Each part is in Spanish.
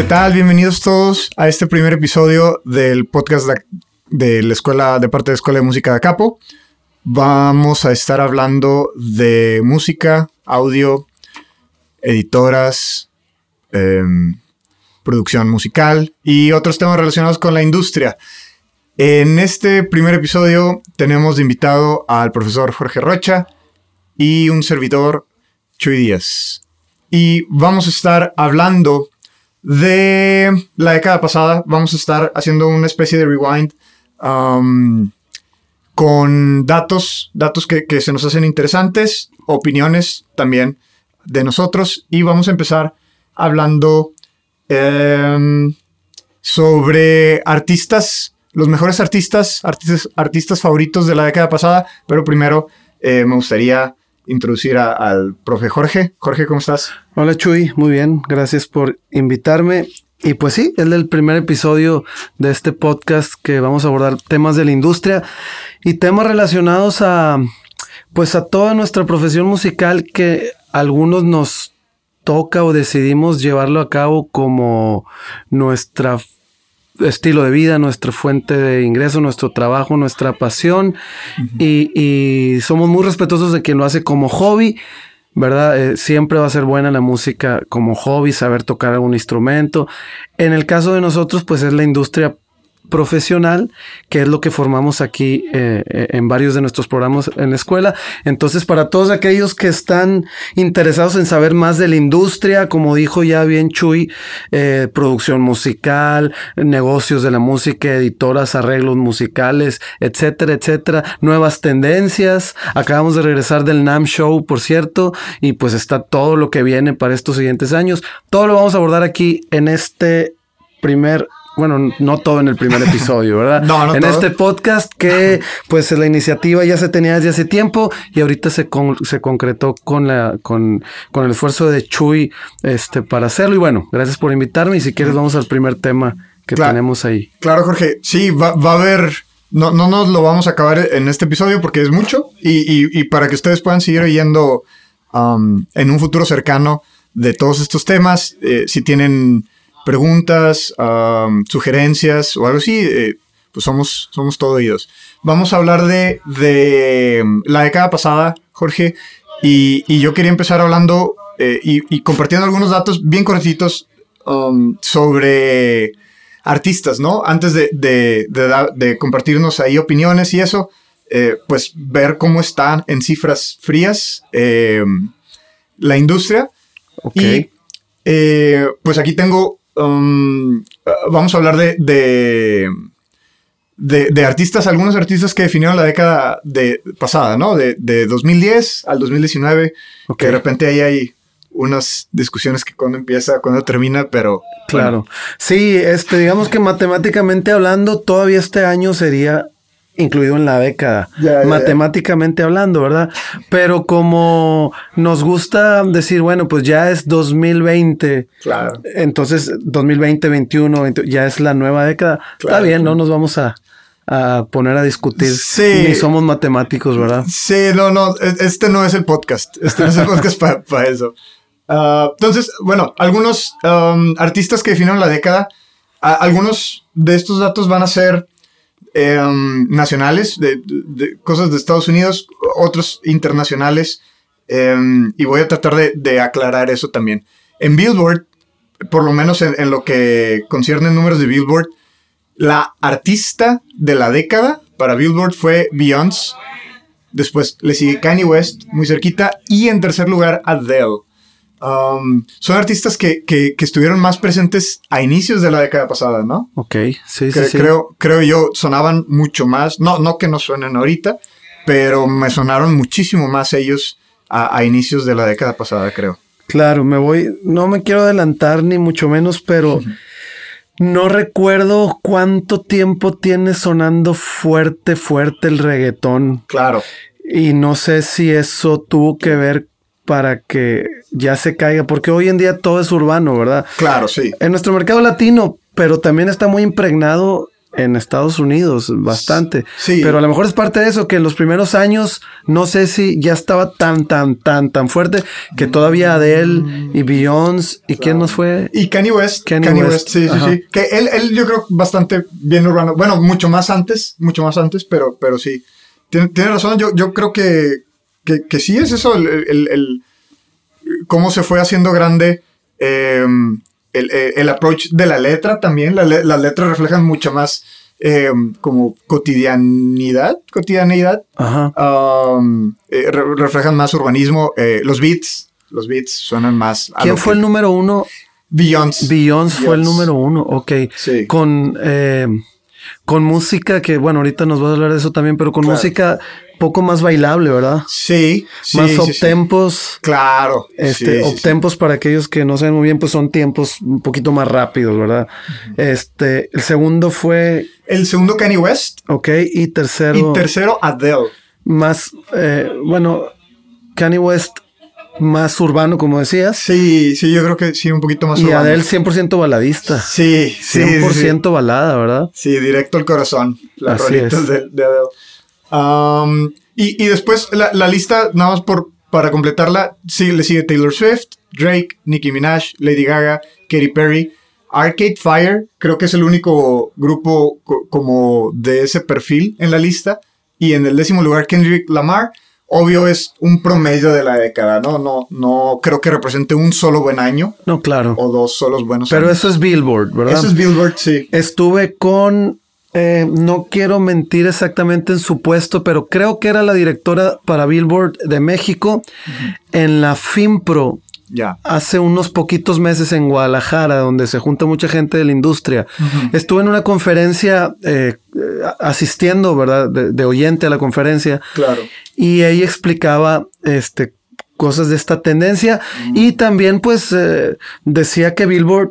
¿Qué tal? Bienvenidos todos a este primer episodio del podcast de, la escuela, de parte de la Escuela de Música de Capo. Vamos a estar hablando de música, audio, editoras, em, producción musical y otros temas relacionados con la industria. En este primer episodio tenemos de invitado al profesor Jorge Rocha y un servidor, Chuy Díaz. Y vamos a estar hablando de la década pasada. Vamos a estar haciendo una especie de rewind um, con datos, datos que, se nos hacen interesantes, opiniones también de nosotros. Y vamos a empezar hablando em, sobre artistas, los mejores artistas, artistas, artistas favoritos de la década pasada. Pero primero eh, me gustaría introducir a- al profe Jorge. Jorge, ¿cómo estás? Hola Chuy, muy bien, gracias por invitarme. Y pues sí, es el primer episodio de este podcast que vamos a abordar temas de la industria y temas relacionados a pues a toda nuestra profesión musical que algunos nos toca o decidimos llevarlo a cabo como nuestra estilo de vida, nuestra fuente de ingreso, nuestro trabajo, nuestra pasión y, y somos muy respetuosos de quien lo hace como hobby, ¿verdad? Eh, siempre va a ser buena la música como hobby, saber tocar algún instrumento. En el caso de nosotros, pues es la industria profesional, que es lo que formamos aquí eh, en varios de nuestros programas en la escuela. Entonces, para todos aquellos que están interesados en saber más de la industria, como dijo ya bien Chuy, eh, producción musical, negocios de la música, editoras, arreglos musicales, etcétera, etcétera, nuevas tendencias. Acabamos de regresar del NAM Show, por cierto, y pues está todo lo que viene para estos siguientes años. Todo lo vamos a abordar aquí en este primer bueno, no todo en el primer episodio, ¿verdad? No, no En todo. este podcast que pues la iniciativa ya se tenía desde hace tiempo y ahorita se, con- se concretó con, la, con, con el esfuerzo de Chuy este, para hacerlo. Y bueno, gracias por invitarme y si quieres vamos al primer tema que Claro. tenemos ahí. Claro, Jorge. Sí, va, va a haber. No, no nos lo vamos a acabar en este episodio porque es mucho. Y, y- y para que ustedes puedan seguir oyendo um, en un futuro cercano de todos estos temas, eh, si tienen preguntas, um, sugerencias o algo así, eh, pues somos, somos todo oídos. Vamos a hablar de, de la década pasada, Jorge. Y, y yo quería empezar hablando eh, y, y compartiendo algunos datos bien cortitos um, sobre artistas, ¿no? Antes de, de- de compartirnos ahí opiniones y eso, eh, pues ver cómo está en cifras frías eh, la industria. Ok. Y pues aquí tengo, um, ah, vamos a hablar de, de, de- de artistas, algunos artistas que definieron la década de, pasada, ¿no? De, de 2010 al 2019, Ok. que de repente ahí hay unas discusiones que cuando empieza, cuando termina, pero... Claro. Sí, este, digamos que matemáticamente hablando, todavía este año sería incluido en la década. Ya, ya, ya. matemáticamente hablando, ¿verdad? Pero como nos gusta decir, bueno, pues ya es 2020. Claro. Entonces, 2020, 21, 20, ya es la nueva década. Está bien, claro. no nos vamos a, a poner a discutir. Sí. Ni somos matemáticos, ¿verdad? Sí, no, no, e- este no es el podcast. Este no es el podcast para eso. Ah, entonces, bueno, algunos um, artistas que definieron la década, a- algunos de estos datos van a ser em, nacionales, de, cosas de Estados Unidos, otros internacionales, em, y voy a tratar de, aclarar eso también. En Billboard, por lo menos en, en lo que concierne números de Billboard, la artista de la década para Billboard fue Beyoncé. Después le sigue Kanye West, muy cerquita. Y en tercer lugar, Adele. Um, son artistas que, que- que estuvieron más presentes a inicios de la década pasada, ¿no? Ok, sí, Cre- sí, sí. Creo, creo yo, sonaban mucho más. No, no que no suenen ahorita, pero me sonaron muchísimo más ellos a, a inicios de la década pasada, creo. Claro, me voy, no me quiero adelantar ni mucho menos, pero no recuerdo cuánto tiempo tiene sonando fuerte, fuerte el reggaetón. Claro. Y no sé si eso tuvo que ver para que ya se caiga, porque hoy en día todo es urbano, ¿verdad? Claro, sí. En nuestro mercado latino, pero también está muy impregnado en Estados Unidos bastante. Sí. Pero a lo mejor es parte de eso, que en los primeros años no sé si ya estaba tan, tan, tan, tan fuerte que todavía Adele y Beyoncé y quién nos fue. Y Kanye West. Kanye Kanye, West, West, sí, sí, ajá. sí. Que él, él yo creo bastante bien urbano. Bueno, mucho más antes, mucho más antes, pero, pero sí. Tiene, tiene razón, yo, yo creo que, que, que sí es eso, el, el- el- cómo se fue haciendo grande eh, el, approach de la letra también. La le- las letras reflejan mucho más eh, como cotidianidad, cotidianidad. Ajá. Um, eh, re- reflejan más urbanismo. eh, los beats, los beats suenan más. a ¿Quién fue que- el número uno? Beyoncé. Beyoncé fue el número uno, ok. Sí. Con, eh, con música que, bueno, ahorita nos vas a hablar de eso también, pero con Claro. música poco más bailable, ¿verdad? Sí, sí, más sí, sí. uptempos. Claro. Este, uptempos para aquellos que no saben muy bien, pues son tiempos un poquito más rápidos, ¿verdad? Este, el segundo fue. El segundo Kanye West. ok, y tercero, Y tercero Adele. más, eh, bueno, Kanye West más urbano, como decías, Sí, sí, yo creo que sí, un poquito más y urbano. Adele 100% baladista. Sí, sí. 100% sí. balada, ¿verdad? Sí, directo al corazón. Las Así rolitas de, de Adele. Um, y, y después la, la lista, nada más por, para completarla, sí, le sigue Taylor Swift, Drake, Nicki Minaj, Lady Gaga, Katy Perry, Arcade Fire, creo que es el único grupo co- como de ese perfil en la lista. Y en el décimo lugar, Kendrick Lamar. Obvio es un promedio de la década, ¿no? No, no creo que represente un solo buen año No, claro. o dos solos buenos Pero años. eso es Billboard, ¿verdad? Eso es Billboard, sí. Estuve con, eh, no quiero mentir exactamente en su puesto, pero creo que era la directora para Billboard de México en la FIMPRO Ya. hace unos poquitos meses en Guadalajara, donde se junta mucha gente de la industria. Estuve en una conferencia eh, asistiendo, ¿verdad? De, de oyente a la conferencia. Claro. Y ella explicaba este, cosas de esta tendencia y también pues eh, decía que Billboard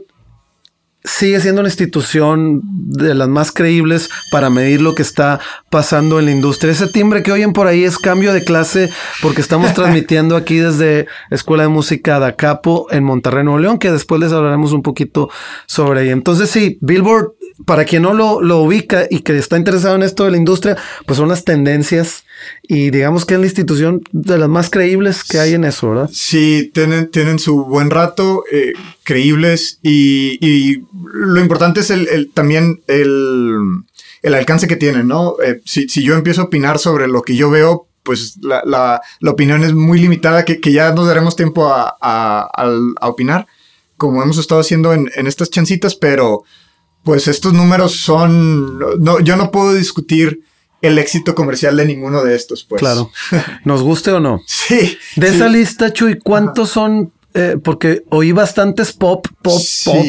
sigue siendo una institución de las más creíbles para medir lo que está pasando en la industria. Ese timbre que oyen por ahí es cambio de clase porque estamos transmitiendo aquí desde Escuela de Música de Capo en Monterrey, Nuevo León, que después les hablaremos un poquito sobre ella. Entonces sí, Billboard, para quien no lo, lo ubica y que está interesado en esto de la industria, pues son las tendencias y digamos que es la institución de las más creíbles que hay en eso, ¿verdad? Sí, tienen, tienen su buen rato, eh, creíbles y, y lo importante es el, el- también el, el alcance que tienen, ¿no? Eh, si, si yo empiezo a opinar sobre lo que yo veo, pues la, la- la opinión es muy limitada, que, que ya nos daremos tiempo a, a- al- a opinar, como hemos estado haciendo en, en estas chancitas, pero pues estos números son, no, yo no puedo discutir el éxito comercial de ninguno de estos, pues. Claro. ¿Nos guste o no? Sí. De sí. esa lista, Chuy, ¿cuántos son? Eh, porque oí bastantes pop, pop, pop.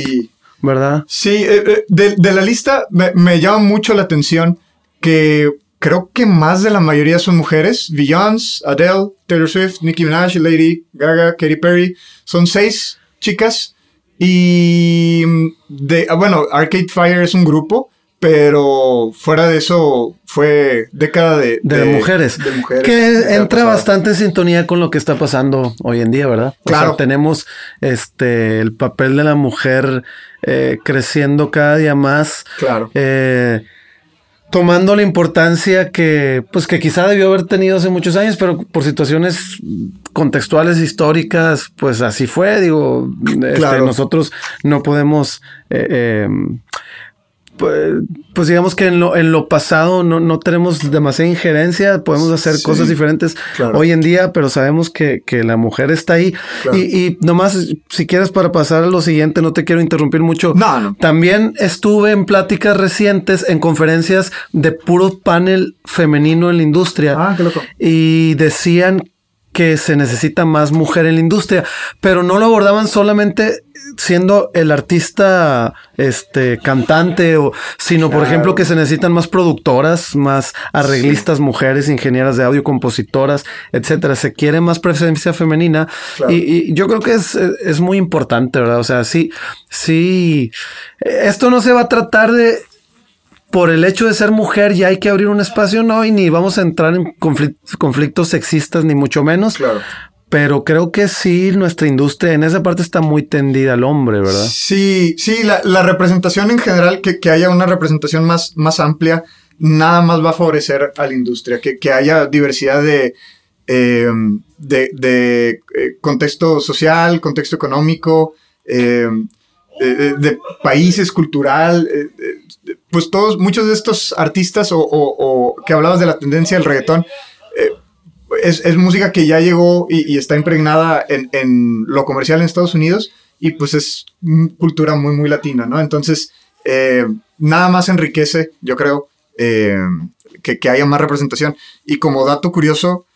¿verdad? Sí, eh, eh, de, de la lista me, me llama mucho la atención que creo que más de la mayoría son mujeres. Beyoncé, Adele, Taylor Swift, Nicki Minaj, Lady Gaga, Katy Perry. Son seis chicas. Y de, ah, bueno, Arcade Fire es un grupo, pero fuera de eso fue década de, De, mujeres. de mujeres. Que entra bastante en sintonía con lo que está pasando hoy en día, ¿verdad? O Claro. sea, tenemos este el papel de la mujer eh, creciendo cada día más. Claro. eh, tomando la importancia que, pues que quizá debió haber tenido hace muchos años, pero por situaciones contextuales históricas, pues así fue. Digo, este, nosotros no podemos, eh, eh, pues, pues digamos que en lo, en lo pasado no, no tenemos demasiada injerencia, podemos hacer Sí, cosas diferentes claro. hoy en día, pero sabemos que, que la mujer está ahí. Claro. Y, y nomás, si quieres para pasar a lo siguiente, no te quiero interrumpir mucho. No, no. También estuve en pláticas recientes, en conferencias de puro panel femenino en la industria. Ah, qué loco. Y decían que se necesita más mujer en la industria, pero no lo abordaban solamente siendo el artista este cantante o sino por ejemplo que se necesitan más productoras, más arreglistas mujeres, ingenieras de audio, compositoras, etcétera. Se quiere más presencia femenina Claro. y, y yo creo que es, es muy importante, ¿verdad? O sea, sí, sí, esto no se va a tratar de por el hecho de ser mujer ya hay que abrir un espacio, no, y ni vamos a entrar en conflic- conflictos sexistas, ni mucho menos. Claro. pero creo que sí, nuestra industria en esa parte está muy tendida al hombre, ¿verdad? Sí, sí, la, representación en general, que, haya una representación más, más amplia, nada más va a favorecer a la industria, que, que haya diversidad de, em, de, eh, contexto social, contexto económico, de, países, cultural, eh, eh, pues todos, muchos de estos artistas o, que hablabas de la tendencia del reggaetón, es, música que ya llegó y, está impregnada en, lo comercial en Estados Unidos y pues es cultura muy, muy latina, ¿no? Entonces, nada más enriquece, yo creo, que, que, haya más representación. Y como dato curioso,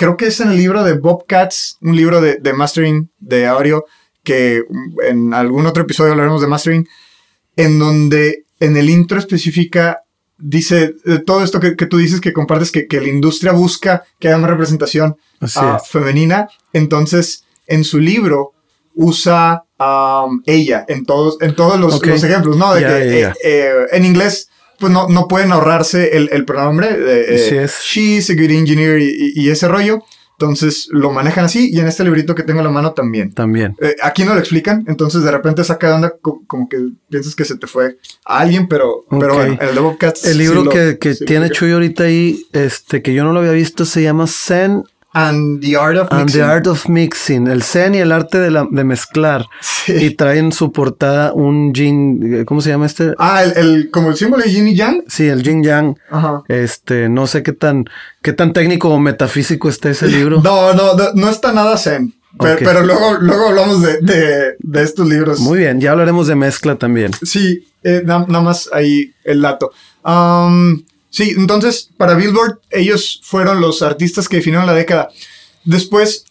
creo que es en el libro de Bobcats, un libro de, mastering de audio, que en algún otro episodio hablaremos de mastering, en donde en el intro especifica, dice todo esto que, tú dices que compartes, que, la industria busca que haya más representación ah, femenina. Entonces, en su libro usa um, ella en todos, en todos los, ejemplos, ¿no? De que eh, eh, en inglés pues no, no pueden ahorrarse el, el pronombre. Eh, she's a good engineer y, ese rollo. Entonces lo manejan así y en este librito que tengo en la mano también. También. Eh, aquí no lo explican, entonces de repente saca de onda como que piensas que se te fue a alguien, pero, pero bueno, el de Bobcats. El libro que, que tiene Chuy ahorita ahí, este, que yo no lo había visto, se llama Zen And the Art of Mixing. And the Art of Mixing. El zen y el arte de, la, de mezclar. Y traen su portada un yin. ¿Cómo se llama este? Ah, el, como el símbolo de yin y yang. Sí, el yin yang. Ajá. Este, no sé qué tan, qué tan técnico o metafísico está ese libro. no, no, no, está nada zen. Pero, luego, luego hablamos de, de, estos libros. Muy bien, ya hablaremos de mezcla también. Sí, eh, nada más ahí el dato. Um, Sí, entonces para Billboard ellos fueron los artistas que definieron la década. Después,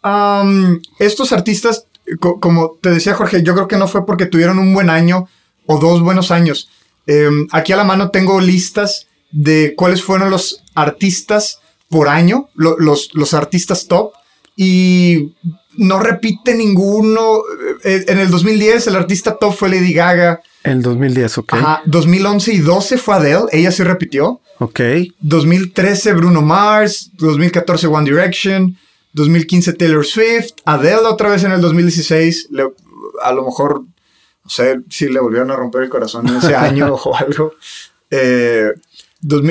estos artistas, como te decía Jorge, yo creo que no fue porque tuvieron un buen año o dos buenos años. Em, aquí a la mano tengo listas de cuáles fueron los artistas por año, los, los artistas top, y no repite ninguno. Eh, en el 2010 el artista top fue Lady Gaga. En 2010, ok. Ajá, 2011 y 12 fue Adele, ella sí repitió. Ok. 2013 Bruno Mars, 2014 One Direction, 2015 Taylor Swift, Adele otra vez en el 2016, a lo mejor, no sé si le volvieron a romper el corazón en ese año o algo. Eh,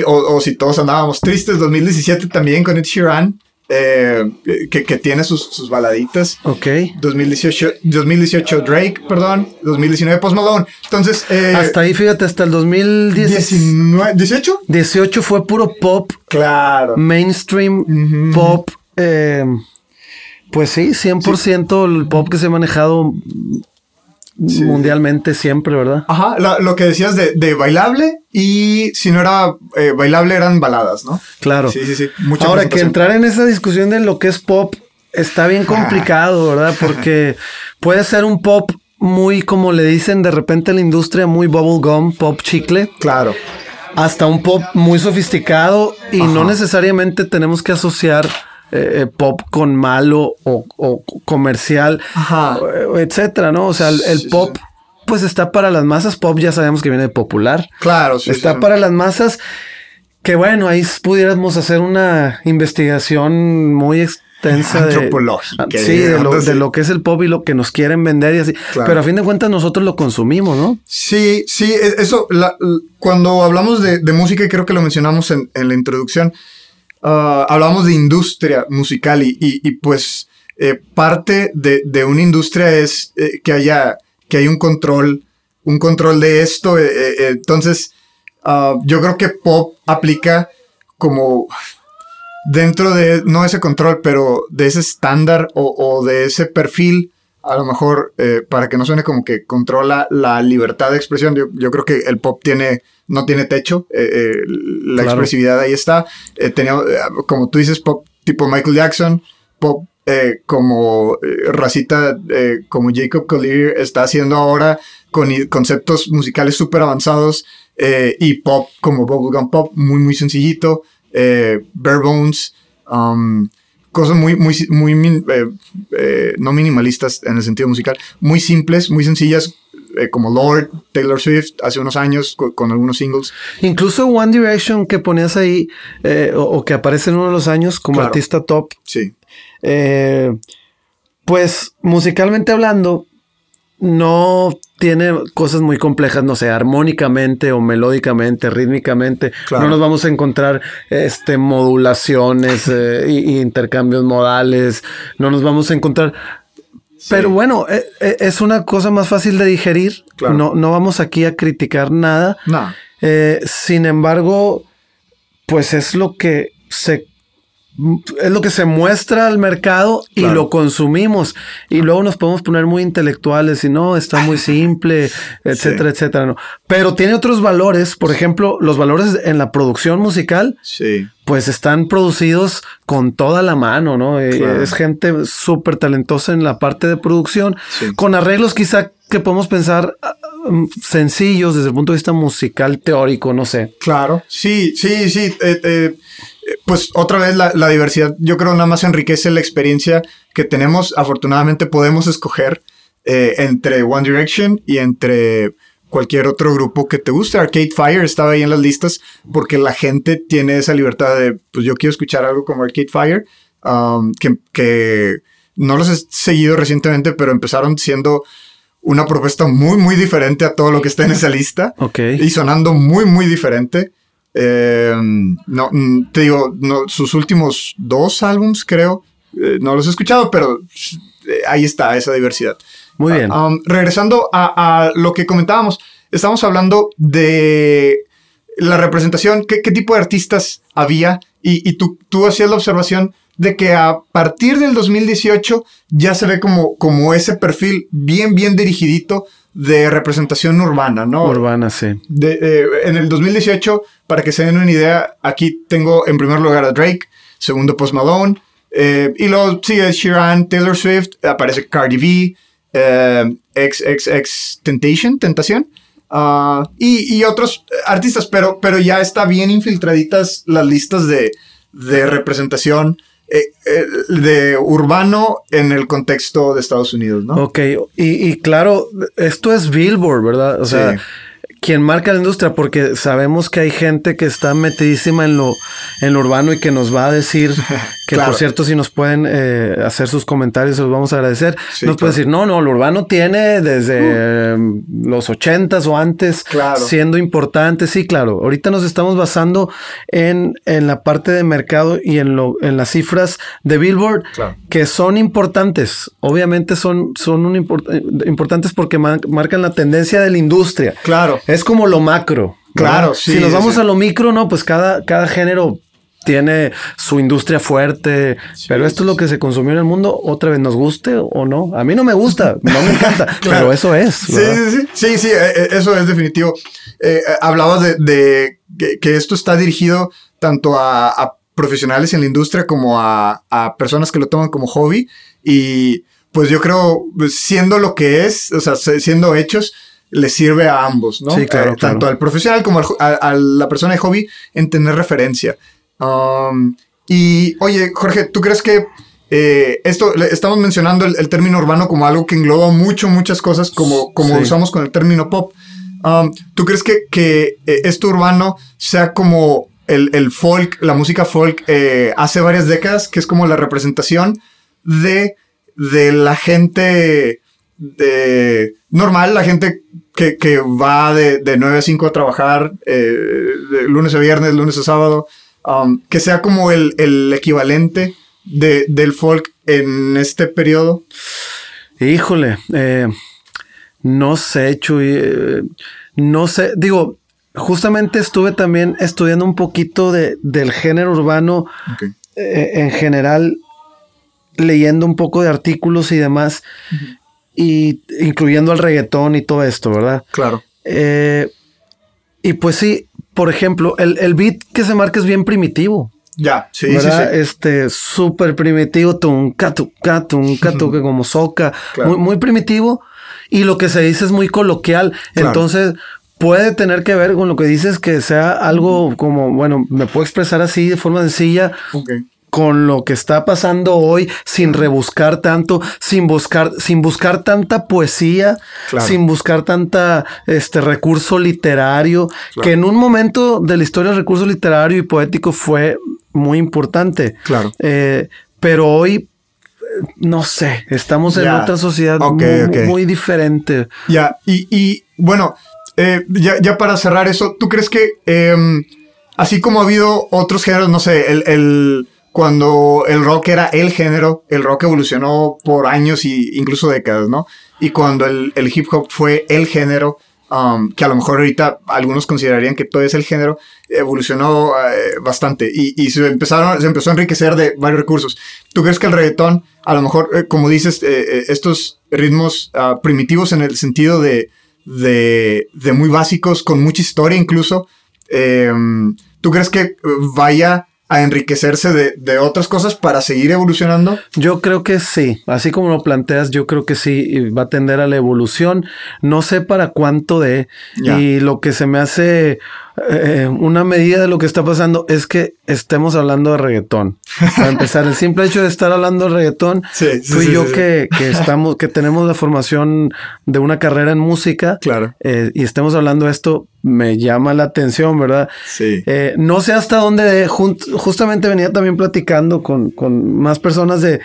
o, si todos andábamos tristes, 2017 también con Ed Sheeran. Eh, que, tiene sus, baladitas. Ok. 2018, 2018 Drake, perdón. 2019 Post Malone. Entonces. Eh, hasta ahí, fíjate, hasta el 2018. 18? 18 fue puro pop. Claro. Mainstream pop. Eh, pues sí, 100% el pop que se ha manejado mundialmente siempre, ¿verdad? Ajá, lo que decías de, bailable y si no era eh, bailable eran baladas, ¿no? Claro. Sí, sí, sí. Ahora que entrar en esa discusión de lo que es pop está bien complicado, ¿verdad? Porque puede ser un pop muy, como le dicen de repente la industria, muy bubblegum, pop chicle. Claro. Hasta un pop muy sofisticado y no necesariamente tenemos que asociar eh, pop con malo o, comercial, etcétera, ¿no? O sea, el, pop, pues está para las masas. Pop ya sabemos que viene de popular. Claro, sí. Está para las masas. Que bueno, ahí pudiéramos hacer una investigación muy extensa antropológica. De, sí, de lo, que es el pop y lo que nos quieren vender y así. Pero a fin de cuentas nosotros lo consumimos, ¿no? Sí, sí, e, eso, cuando hablamos de, música, y creo que lo mencionamos en, en la introducción, Ah, hablamos de industria musical y, pues eh, parte de, una industria es eh, que haya que hay un control, un control de esto. Eh, entonces, ah, yo creo que pop aplica como dentro de, no ese control, pero de ese estándar o de ese perfil a lo mejor, eh, para que no suene como que controla la libertad de expresión, yo, creo que el pop tiene, no tiene techo, eh, eh, la expresividad ahí está. tenía, como tú dices, pop tipo Michael Jackson, pop como racita, como Jacob Collier está haciendo ahora, con conceptos musicales súper avanzados, y pop como Bubblegum Pop, muy, muy sencillito, Bare Bones. Um, cosas muy, muy, muy, eh, eh, no minimalistas en el sentido musical, muy simples, muy sencillas, eh, como Lord, Taylor Swift, hace unos años, con, algunos singles. Incluso One Direction que ponías ahí, o, que aparece en uno de los años como artista top. Sí. Pues musicalmente hablando, no tiene cosas muy complejas, no sé, armónicamente o melódicamente, rítmicamente. No nos vamos a encontrar este, modulaciones e intercambios modales. No nos vamos a encontrar. Pero bueno, e, e, es una cosa más fácil de digerir. No, no vamos aquí a criticar nada. No. Eh, sin embargo, pues es lo que se es lo que se muestra al mercado y lo consumimos. Y luego nos podemos poner muy intelectuales y no, está muy simple, etcétera, etcétera. No. Pero tiene otros valores. Por ejemplo, los valores en la producción musical. Sí. Pues están producidos con toda la mano, ¿no? Eh, es gente súper talentosa en la parte de producción, con arreglos quizá que podemos pensar ah, sencillos desde el punto de vista musical teórico, no sé. Claro, sí, sí, sí. Eh, eh, pues otra vez la, diversidad yo creo nada más enriquece la experiencia que tenemos. Afortunadamente podemos escoger eh, entre One Direction y entre cualquier otro grupo que te guste. Arcade Fire estaba ahí en las listas porque la gente tiene esa libertad de, pues yo quiero escuchar algo como Arcade Fire, um, que, no los he seguido recientemente, pero empezaron siendo una propuesta muy, muy diferente a todo lo que está en esa lista. Ok. Y sonando muy, muy diferente. Eh, no, mm, te digo, no, sus últimos dos álbums, creo, eh, no los he escuchado, pero eh, ahí está esa diversidad. Muy bien. Um, regresando a, lo que comentábamos, estamos hablando de la representación, qué, tipo de artistas había, y, tú, tú hacías la observación de que a partir del 2018 ya se ve como, como ese perfil bien, bien dirigidito de representación urbana, ¿no? Urbana, sí. Eh, en el 2018, para que se den una idea, aquí tengo en primer lugar a Drake, segundo Post Malone, eh, y luego sigue Sheeran, Taylor Swift, aparece Cardi B, eh, XXX Temptation, Tentación, ah, y, otros artistas, pero, pero ya está bien infiltraditas las listas de, de representación de urbano en el contexto de Estados Unidos, ¿no? Ok, y, y claro, esto es Billboard, ¿verdad? O sea, quien marca la industria, porque sabemos que hay gente que está metidísima en lo, en lo urbano y que nos va a decir que, por cierto, si nos pueden eh, hacer sus comentarios, los vamos a agradecer. nos puede decir, no, no, lo urbano tiene desde uh. los ochentas o antes siendo importante. Sí, claro. Ahorita nos estamos basando en, en la parte de mercado y en, lo, en las cifras de Billboard que son importantes. Obviamente son, son un importantes porque marcan la tendencia de la industria. Claro. Es como lo macro. Claro, sí. Si nos vamos a lo micro, no, pues cada, cada género tiene su industria fuerte, pero esto es lo que se consumió en el mundo, otra vez nos guste o no. A mí no me gusta, no me encanta, pero eso es. Sí, sí, sí, sí, sí, eh, eh, eso es definitivo. Eh, hablabas de, que, esto está dirigido tanto a, profesionales en la industria como a, a, personas que lo toman como hobby y pues yo creo, siendo lo que es, o sea, siendo hechos, le sirve a ambos, ¿no? Sí, claro, eh, Tanto al profesional como a, la persona de hobby en tener referencia. Um, y oye, Jorge, ¿tú crees que eh, esto, estamos mencionando el, término urbano como algo que engloba mucho, muchas cosas, como, como usamos con el término pop? Um, ¿Tú crees que, que eh, esto urbano sea como el, el folk, la música folk hace varias décadas, que es como la representación de, de la gente de normal, la gente que, va de, de, 9 a 5 a trabajar, eh, de lunes a viernes, lunes a sábado, um, que sea como el, equivalente de, del folk en este periodo? Híjole, eh, no sé, Chuy, eh, no sé, digo, justamente estuve también estudiando un poquito de, del género urbano en general, leyendo un poco de artículos y demás y incluyendo el reggaetón y todo esto, ¿verdad? Claro. Eh, y pues sí, por ejemplo, el, el, beat que se marca es bien primitivo. Ya, sí, sí, sí. Este, súper primitivo, tunca, tunca, tunca, tunca, como soca, muy, muy primitivo. Y lo que se dice es muy coloquial. Entonces, puede tener que ver con lo que dices, que sea algo como, bueno, me puedo expresar así de forma sencilla. Okay con lo que está pasando hoy, sin rebuscar tanto, sin buscar, sin buscar tanta poesía, sin buscar tanta este recurso literario, que en un momento de la historia el recurso literario y poético fue muy importante. Claro. Eh, pero hoy no sé, estamos en otra sociedad muy diferente. Ya, y, y, bueno, eh, ya, ya para cerrar eso, ¿tú crees que em, así como ha habido otros géneros, no sé, el, el- cuando el rock era el género, el rock evolucionó por años y incluso décadas, ¿no? Y cuando el, hip hop fue el género, um, que a lo mejor ahorita algunos considerarían que todo es el género, evolucionó eh, bastante y, se, empezaron, se empezó a enriquecer de varios recursos. ¿Tú crees que el reggaetón, a lo mejor, eh, como dices, eh, estos ritmos ah, primitivos en el sentido de, de, muy básicos, con mucha historia incluso, eh, ¿tú crees que vaya a enriquecerse de, de otras cosas para seguir evolucionando? Yo creo que sí, así como lo planteas, yo creo que sí y va a tender a la evolución. No sé para cuánto de Ya. y lo que se me hace eh, una medida de lo que está pasando es que estemos hablando de reggaetón. Para empezar, el simple hecho de estar hablando de reggaetón, Sí, sí, tú y sí, yo que, que estamos, que tenemos la formación de una carrera en música, Claro. eh, y estemos hablando de esto, me llama la atención, ¿verdad? Sí. Eh, no sé hasta dónde, justamente venía también platicando con, con más personas de,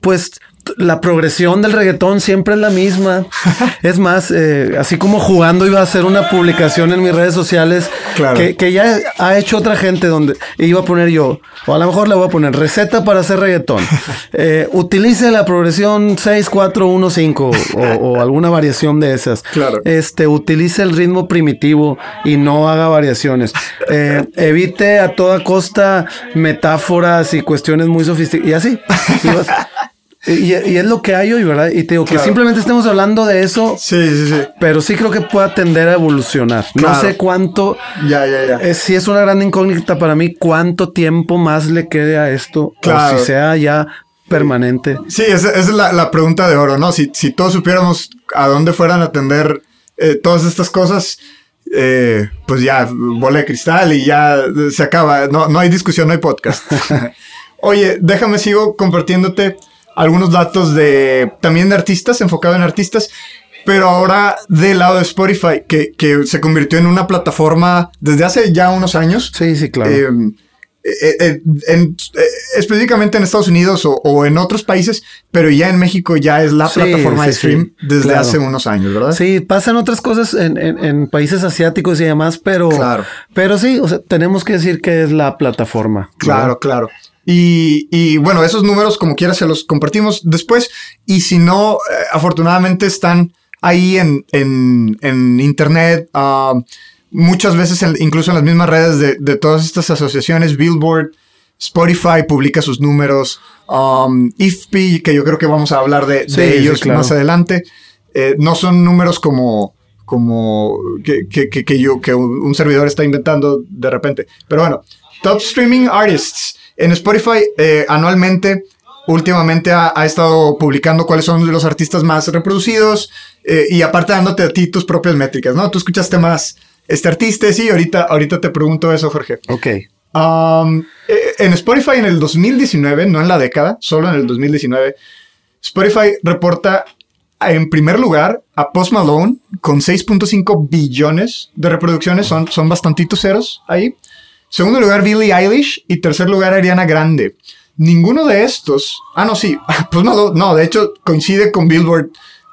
pues, la progresión del reggaetón siempre es la misma. es más, eh, así como jugando iba a hacer una publicación en mis redes sociales Claro. que, que ya ha hecho otra gente donde iba a poner yo, o a lo mejor le voy a poner receta para hacer reggaetón. Eh, utilice la progresión 6-4-1-5 o, o alguna variación de esas. Claro. Este, utilice el ritmo primitivo y no haga variaciones. Eh, evite a toda costa metáforas y cuestiones muy sofisticadas. Y así. y- y es lo que hay hoy, ¿verdad? Y te digo que simplemente estemos hablando de eso, Sí, sí, sí. pero sí creo que pueda tender a evolucionar. No sé cuánto. Ya, ya, ya. Es, sí es una gran incógnita para mí cuánto tiempo más le quede a esto. Claro. O si sea ya permanente. Sí, esa, esa es la, la pregunta de oro, ¿no? Si, si todos supiéramos a dónde fueran a atender eh, todas estas cosas, eh, pues ya, bola de cristal y ya se acaba. No, no hay discusión, no hay podcast. Oye, déjame, sigo compartiéndote algunos datos de también de artistas, enfocado en artistas, pero ahora del lado de Spotify, que, que se convirtió en una plataforma desde hace ya unos años. Sí, sí, claro. Eh, eh, eh, en- eh, específicamente en Estados Unidos o, o en otros países, pero ya en México ya es la Sí, plataforma de sí, sí, stream desde claro. hace unos años, ¿verdad? Sí, pasan otras cosas en, en- en países asiáticos y demás, pero, Claro. pero sí, o sea, tenemos que decir que es la plataforma. Claro, claro. Y, y, bueno, esos números como quiera se los compartimos después. Y si no, eh, afortunadamente están ahí en, en- en internet. ah, muchas veces en- incluso en las mismas redes de, de todas estas asociaciones, Billboard, Spotify publica sus números, um, IFPI, que yo creo que vamos a hablar de, de Sí, sí, ellos claro. más adelante. Eh, no son números como, como que, que- que- que yo, que un servidor está inventando de repente. Pero bueno, Top Streaming Artists. En Spotify, eh, anualmente, últimamente ha, ha estado publicando cuáles son los artistas más reproducidos eh, y aparte dándote a ti tus propias métricas, ¿no? Tú escuchaste más este artista, sí, ahorita, ahorita te pregunto eso, Jorge. Ok. Um, en Spotify en el 2019, no en la década, solo en el 2019, Spotify reporta en primer lugar a Post Malone con 6.5 billones de reproducciones, son, son bastantitos ceros ahí. Segundo lugar, Billie Eilish y tercer lugar, Ariana Grande. Ninguno de estos, ah, no, sí, Post Malone, no, de hecho coincide con Billboard.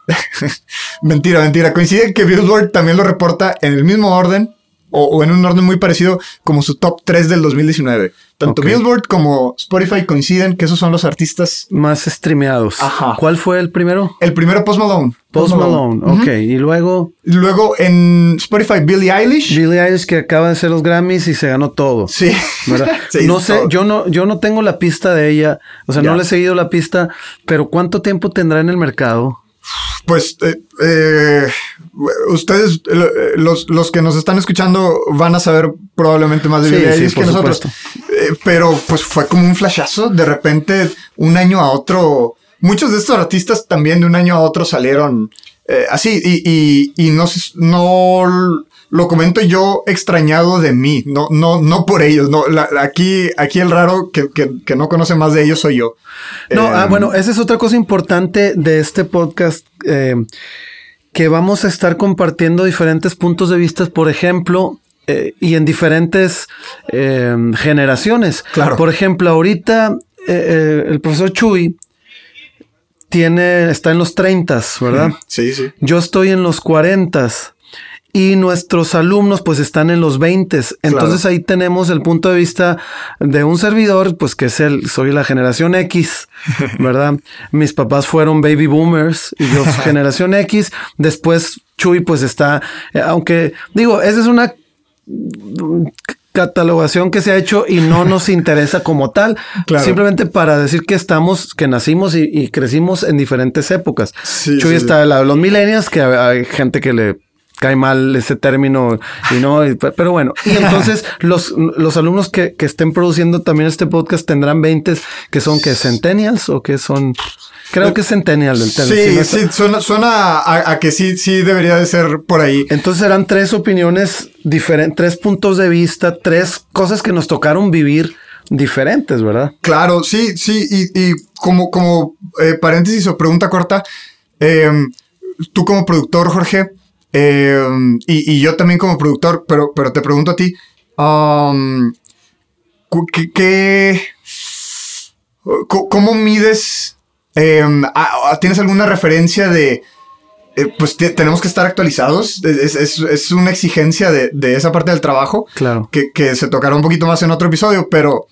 mentira, mentira, coincide que Billboard también lo reporta en el mismo orden o, o en un orden muy parecido como su top 3 del 2019. Tanto. Billboard como Spotify coinciden que esos son los artistas. Más streameados. Ajá. ¿Cuál fue el primero? El primero Post Malone. Post Malone. Ok. Y luego Luego en Spotify Billie Eilish. Billie Eilish que acaba de hacer los Grammys y se ganó todo. sí. no sé, todo. yo no, yo no tengo la pista de ella, o sea, no le he seguido la pista, pero ¿cuánto tiempo tendrá en el mercado? Pues eh, eh, ustedes, los, los que nos están escuchando, van a saber probablemente más de Sí, Billie Eilish que nosotros. Eh, pero pues fue como un flashazo. De repente, un año a otro. Muchos de estos artistas también de un año a otro salieron eh, así. Y, y, y no, no lo comento yo extrañado de mí. No, no, no por ellos. No, La- aquí, aquí el raro que, que, que no conoce más de ellos soy yo. No, Eh, ah, bueno, esa es otra cosa importante de este podcast, eh, que vamos a estar compartiendo diferentes puntos de vista, por ejemplo, eh, y en diferentes eh, generaciones. Claro. Por ejemplo, ahorita eh, eh, el profesor Chuy tiene, está en los 30, ¿verdad? Sí, sí. Yo estoy en los 40 y nuestros alumnos pues están en los 20. Entonces ahí tenemos el punto de vista de un servidor, pues que es el, soy la generación X, ¿verdad? Mis papás fueron baby boomers y yo generación X. Después Chuy pues está, eh, aunque digo, esa es una catalogación que se ha hecho y no nos interesa como tal, simplemente para decir que estamos, que nacimos y, crecimos en diferentes épocas. Chuy está de los millennials, que hay gente que le cae mal ese término y no, pero bueno, y entonces los, los alumnos que, que, estén produciendo también este podcast tendrán 20 que son que centennials o que son Creo que es Centennial el término. Sí, sí, suena, a, que sí, sí debería de ser por ahí. Entonces eran tres opiniones diferentes, tres puntos de vista, tres cosas que nos tocaron vivir diferentes, ¿verdad? Claro, sí, sí, y, como, como eh, paréntesis o pregunta corta, em, tú como productor, Jorge, em, y, yo también como productor, pero, pero te pregunto a ti, ¿qué, ¿cómo mides Em, ¿Tienes alguna referencia de... Eh, pues tenemos que estar actualizados. Es, una exigencia de, esa parte del trabajo. Claro. Que, se tocará un poquito más en otro episodio, pero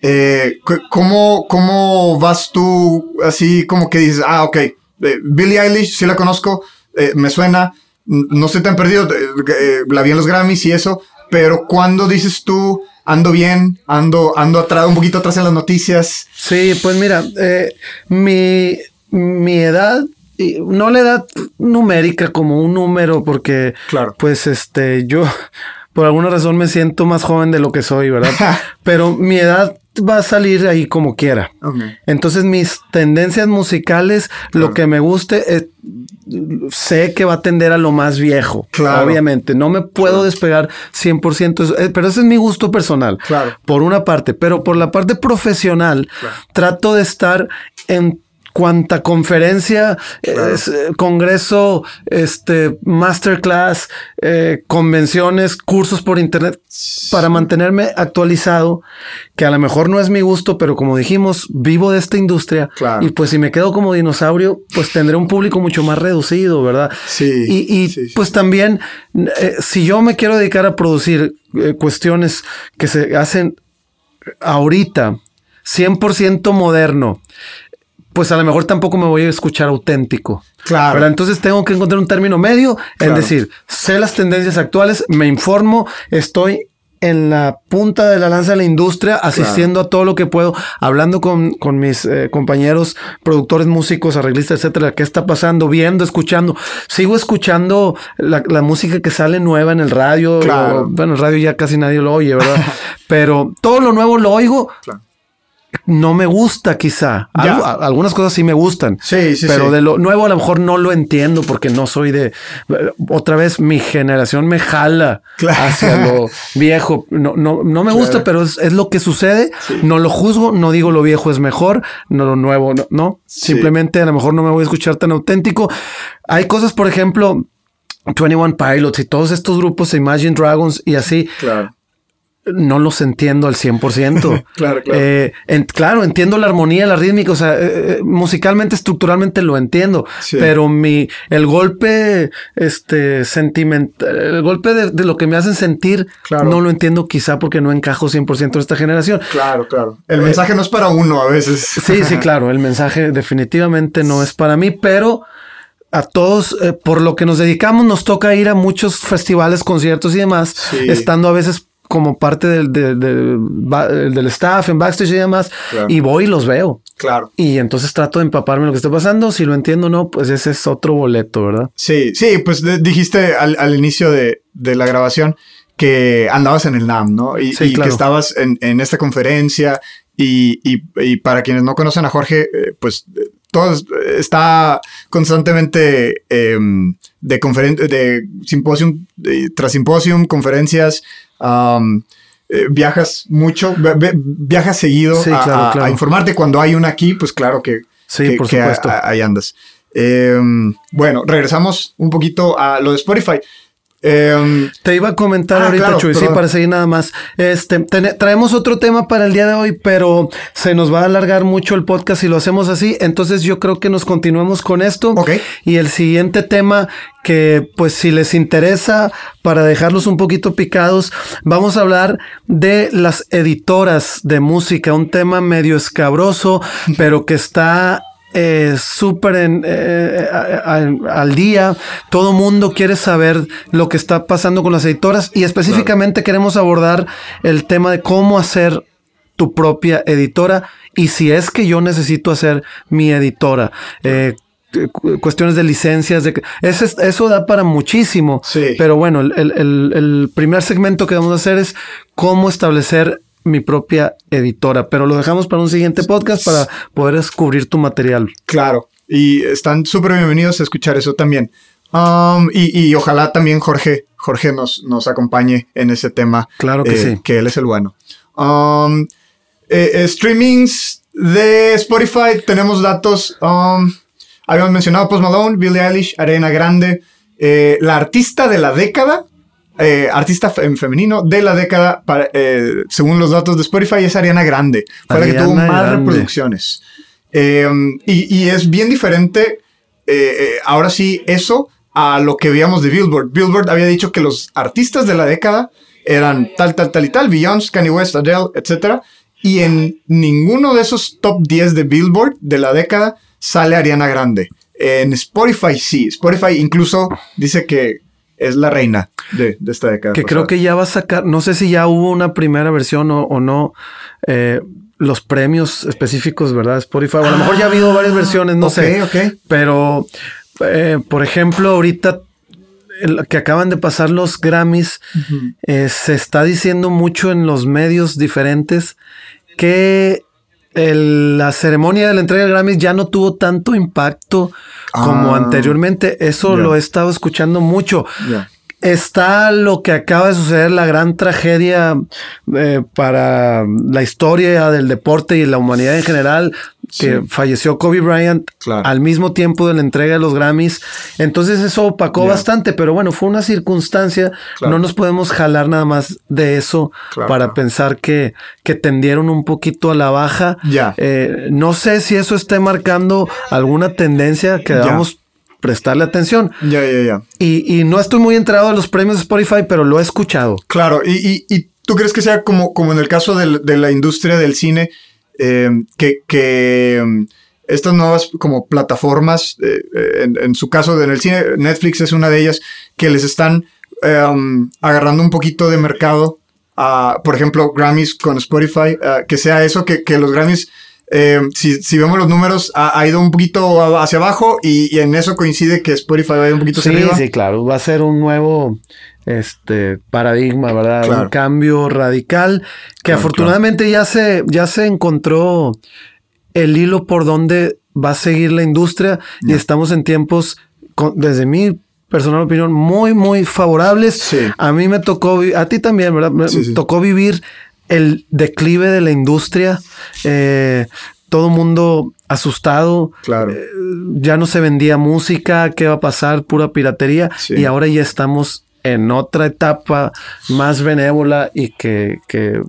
eh, ¿cómo, ¿cómo vas tú así como que dices, ah, ok, eh, Billie Eilish, sí la conozco, me suena, no estoy tan perdido, la vi en los Grammys y eso, pero cuando dices tú, ando bien, ando, ando atrás, un poquito atrás en las noticias. Sí, pues mira, eh, mi, mi edad no la edad numérica como un número, porque claro. pues este, yo por alguna razón me siento más joven de lo que soy, ¿verdad? Pero mi edad va a salir ahí como quiera. Entonces mis tendencias musicales, lo que me guste, eh, sé que va a tender a lo más viejo. Claro. Obviamente, no me puedo despegar 100%, eh, pero ese es mi gusto personal. Claro. Por una parte, pero por la parte profesional, trato de estar en cuanta conferencia, eh, congreso, este, masterclass, eh, convenciones, cursos por internet, para mantenerme actualizado, que a lo mejor no es mi gusto, pero como dijimos, vivo de esta industria. Y pues si me quedo como dinosaurio, pues tendré un público mucho más reducido, ¿verdad? Sí. Y, pues también, eh, si yo me quiero dedicar a producir cuestiones que se hacen ahorita, 100% moderno, pues a lo mejor tampoco me voy a escuchar auténtico. Claro. Entonces tengo que encontrar un término medio, es decir, sé las tendencias actuales, me informo, estoy en la punta de la lanza de la industria, asistiendo a todo lo que puedo, hablando con, mis eh, compañeros, productores, músicos, arreglistas, etcétera, qué está pasando, viendo, escuchando. Sigo escuchando la, música que sale nueva en el radio. Claro. bueno, el radio ya casi nadie lo oye, ¿verdad? Pero todo lo nuevo lo oigo. Claro no me gusta quizá. algunas cosas sí me gustan. Sí, sí, pero de lo nuevo a lo mejor no lo entiendo porque no soy de... Otra vez mi generación me jala hacia lo viejo. No, no, no me gusta, pero es, lo que sucede. No lo juzgo, no digo lo viejo es mejor, no lo nuevo, no. no. Simplemente a lo mejor no me voy a escuchar tan auténtico. Hay cosas, por ejemplo... 21 Pilots y todos estos grupos, Imagine Dragons y así. Claro no los entiendo al 100%. claro, claro. Eh, claro, entiendo la armonía, la rítmica, o sea, eh, eh, musicalmente, estructuralmente lo entiendo, pero mi, el golpe, este, sentimental, el golpe de, lo que me hacen sentir, no lo entiendo quizá porque no encajo 100% en esta generación. Claro, claro. El mensaje no es para uno a veces. Sí, sí, claro, el mensaje definitivamente no es para mí, pero a todos, por lo que nos dedicamos, nos toca ir a muchos festivales, conciertos y demás, estando a veces como parte del, del, staff en backstage y demás, y voy y los veo. Claro. Y entonces trato de empaparme lo que está pasando. Si lo entiendo o no, pues ese es otro boleto, ¿verdad? Sí, sí, pues dijiste al, inicio de, la grabación que andabas en el NAM, ¿no? Y, que estabas en, esta conferencia. Y, para quienes no conocen a Jorge, eh, pues todo está constantemente em, de, de simposium tras simposium, conferencias, eh, viajas mucho, viajas seguido a, informarte. Cuando hay una aquí, pues claro que, sí, por supuesto. ahí andas. Em, bueno, regresamos un poquito a lo de Spotify. Em, Te iba a comentar Ah, ahorita, claro, Chuy, sí, para seguir nada más. Este, traemos otro tema para el día de hoy, pero se nos va a alargar mucho el podcast si lo hacemos así. Entonces yo creo que nos continuemos con esto. Ok. Y el siguiente tema que, pues, si les interesa, para dejarlos un poquito picados, vamos a hablar de las editoras de música, un tema medio escabroso, pero que está eh, súper en, eh, a- al día. Todo mundo quiere saber lo que está pasando con las editoras y específicamente queremos abordar el tema de cómo hacer tu propia editora y si es que yo necesito hacer mi editora. Eh, cu- cuestiones de licencias, de que- ese es- eso da para muchísimo. Sí. Pero bueno, el, el- el- el primer segmento que vamos a hacer es cómo establecer mi propia editora. Pero lo dejamos para un siguiente podcast para poder descubrir tu material. Claro, y están súper bienvenidos a escuchar eso también. Um, y, y ojalá también Jorge, Jorge nos, nos acompañe en ese tema. Claro que eh, sí. Que él es el bueno. Um, eh, eh, streamings de Spotify, tenemos datos. Um, habíamos mencionado Post Malone, Billie Eilish, Arena Grande. la artista de la década, eh, artista fe- en femenino de la década, para- eh, según los datos de Spotify, es Ariana Grande. Fue la que tuvo más Grande. reproducciones. Eh, y, y es bien diferente, eh, ahora sí, eso a lo que veíamos de Billboard. Billboard había dicho que los artistas de la década eran tal, tal, tal y tal, Beyoncé, Kanye West, Adele, etc. Y en ninguno de esos top 10 de Billboard de la década sale Ariana Grande. En Spotify sí. Spotify incluso dice que es la reina de, de esta década. Que creo que ya va a sacar, no sé si ya hubo una primera versión o, o no, eh, los premios específicos, ¿verdad? Spotify. O a lo mejor ya ha habido varias versiones, no sé. ok. Pero, eh, por ejemplo, ahorita el- que acaban de pasar los Grammys, eh, se está diciendo mucho en los medios diferentes que el- la ceremonia de la entrega de Grammys ya no tuvo tanto impacto como Ah. anteriormente. Eso lo he estado escuchando mucho. Está lo que acaba de suceder, la gran tragedia eh, para la historia del deporte y la humanidad en general, que Sí. falleció Kobe Bryant Claro. al mismo tiempo de la entrega de los Grammys. Entonces eso opacó bastante, pero bueno, fue una circunstancia. Claro. No nos podemos jalar nada más de eso Claro, para pensar que, que tendieron un poquito a la baja. Ya. Eh, no sé si eso esté marcando alguna tendencia que debamos prestarle atención. Ya, ya, ya. Y, y no estoy muy enterado de los premios de Spotify, pero lo he escuchado. Claro, y, y- y tú crees que sea como, como en el caso del- de la industria del cine, eh, que, que, mm, estas nuevas como plataformas, eh, eh, en, en su caso en el cine, Netflix es una de ellas, que les están um, agarrando un poquito de mercado, a, por ejemplo, Grammys con Spotify, que sea eso, que, que los Grammys... eh, si, si vemos los números, ha, ha ido un poquito hacia abajo y, y en eso coincide que Spotify va a ir un poquito hacia Sí, arriba. sí, claro. Va a ser un nuevo este, paradigma, ¿verdad? Claro. Un cambio radical que Claro, afortunadamente ya se, ya se encontró el hilo por donde va a seguir la industria y estamos en tiempos, con- desde mi personal opinión, muy, muy favorables. Sí. A mí me tocó, a ti también, ¿verdad? Me Sí, sí. tocó vivir el declive de la industria. Eh, todo mundo asustado. Claro. Eh, ya no se vendía música, ¿qué va a pasar? Pura piratería. Sí. Y ahora ya estamos en otra etapa más benévola y que, que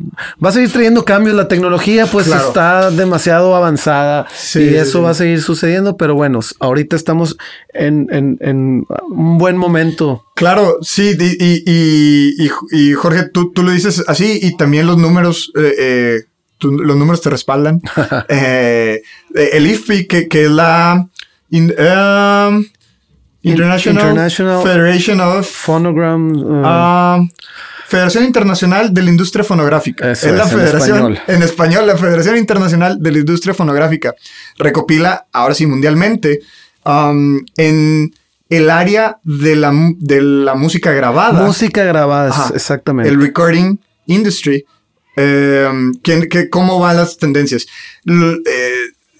va a seguir trayendo cambios. La tecnología pues Claro. está demasiado avanzada Sí, y eso sí. va a seguir sucediendo, pero bueno, ahorita estamos en, en- en un buen momento. Claro, sí, y, y- y- Jorge, tú, tú lo dices así y también los números, eh, eh, tú- los números te respaldan. Eh, eh, el IFPI, que, que es la in- um, International, International- Federation of Phonogram. uh, ah, Federación Internacional de la Industria Fonográfica. Eso es la es, en Federación, español. en español, la Federación Internacional de la Industria Fonográfica. Recopila, ahora sí, mundialmente, um, en el área de la, de la música grabada. música grabada, Ajá. exactamente. el recording industry, eh, que- cómo van las tendencias. L- eh,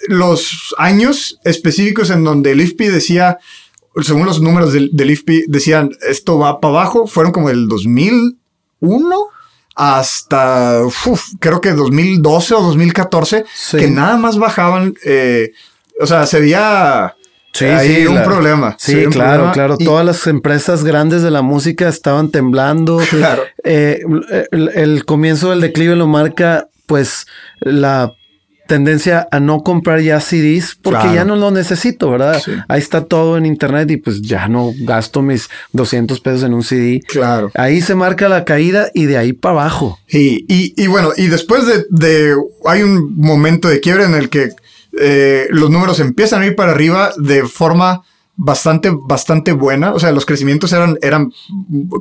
los años específicos en donde el IFPI decía, según los números del, del IFPI, decían esto va para abajo, fueron como del 2001 hasta, uf, creo que 2012 o 2014, Sí. que nada más bajaban, eh, o sea, se veía Sí, hay un problema. Sí, claro, claro. Todas las empresas grandes de la música estaban temblando. Claro. Eh, el, comienzo del declive lo marca, pues, la tendencia a no comprar ya CDs porque ya no lo necesito, ¿verdad? Ahí está todo en internet y pues ya no gasto mis 200 pesos en un CD. Claro. Ahí se marca la caída y de ahí para abajo. Y, y, bueno, y después de, de, hay un momento de quiebre en el que eh, los números empiezan a ir para arriba de forma bastante, bastante buena. O sea, los crecimientos eran, eran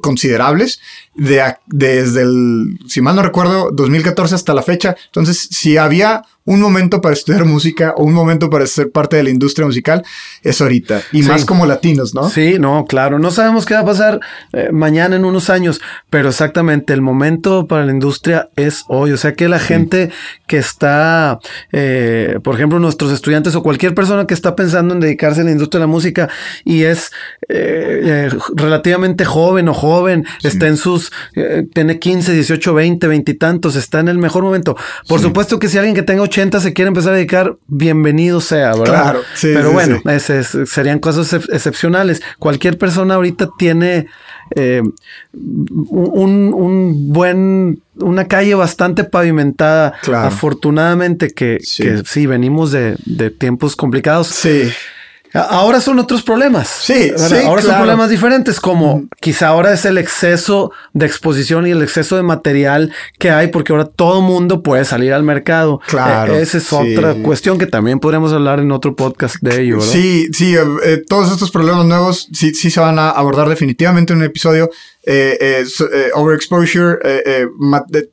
considerables de, desde el, si mal no recuerdo, 2014 hasta la fecha. Entonces, si había un momento para estudiar música o un momento para ser parte de la industria musical es ahorita. Y más como latinos, ¿no? Sí, no, claro. No sabemos qué va a pasar eh, mañana en unos años, pero exactamente el momento para la industria es hoy. O sea que la gente que está, eh, por ejemplo, nuestros estudiantes o cualquier persona que está pensando en dedicarse a la industria de la música y es eh, relativamente joven o joven, está en sus, tiene 15, 18, 20, 20 y tantos, está en el mejor momento. Por supuesto que si alguien que tenga 80 se quiere empezar a dedicar, bienvenido sea, ¿verdad? Claro, sí. Pero bueno, serían cosas excepcionales. Cualquier persona ahorita tiene eh, un, buen, una calle bastante pavimentada. Afortunadamente que sí, venimos de, de tiempos complicados. Sí. Ahora son otros problemas. Sí, ahora son problemas diferentes, como quizá ahora es el exceso de exposición y el exceso de material que hay, porque ahora todo mundo puede salir al mercado. Claro. E-, esa es otra cuestión que también podríamos hablar en otro podcast de ello. ¿verdad? Sí, sí, eh, eh, todos estos problemas nuevos sí, sí se van a abordar definitivamente en un episodio. Eh, overexposure,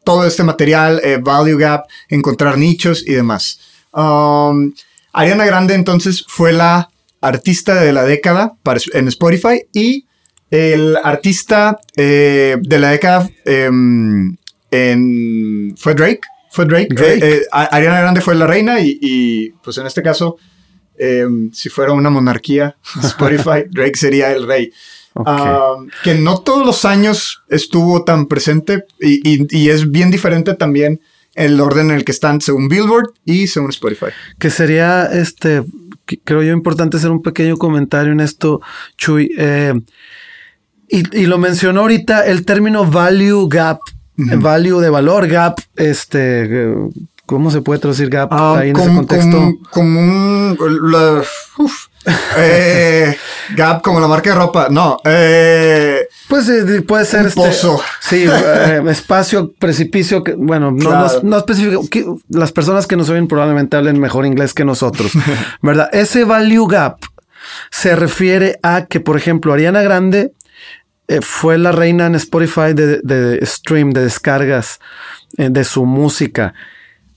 todo este material, value gap, encontrar nichos y demás. Um, Ariana Grande entonces fue la artista de la década en Spotify y el artista eh, de la década em, en, fue Drake. Fue Drake. Eh, eh, Ariana Grande fue la reina y, pues en este caso, em, si fuera una monarquía, Spotify, Drake sería el rey. que no todos los años estuvo tan presente y, y, es bien diferente también el orden en el que están según Billboard y según Spotify. Que sería este creo yo importante hacer un pequeño comentario en esto, Chuy. Eh, y, lo mencionó ahorita el término value gap, value de valor gap, este, ¿cómo se puede traducir gap ah, ahí en ese contexto? Como, un, eh, Gap como la marca de ropa. No. Eh, pues eh, puede ser. este, pozo. Sí, espacio, precipicio. Que, bueno, no, no, específico. las personas que nos oyen probablemente hablen mejor inglés que nosotros. ¿Verdad? Ese value gap se refiere a que, por ejemplo, Ariana Grande fue la reina en Spotify de, de stream, de descargas de su música.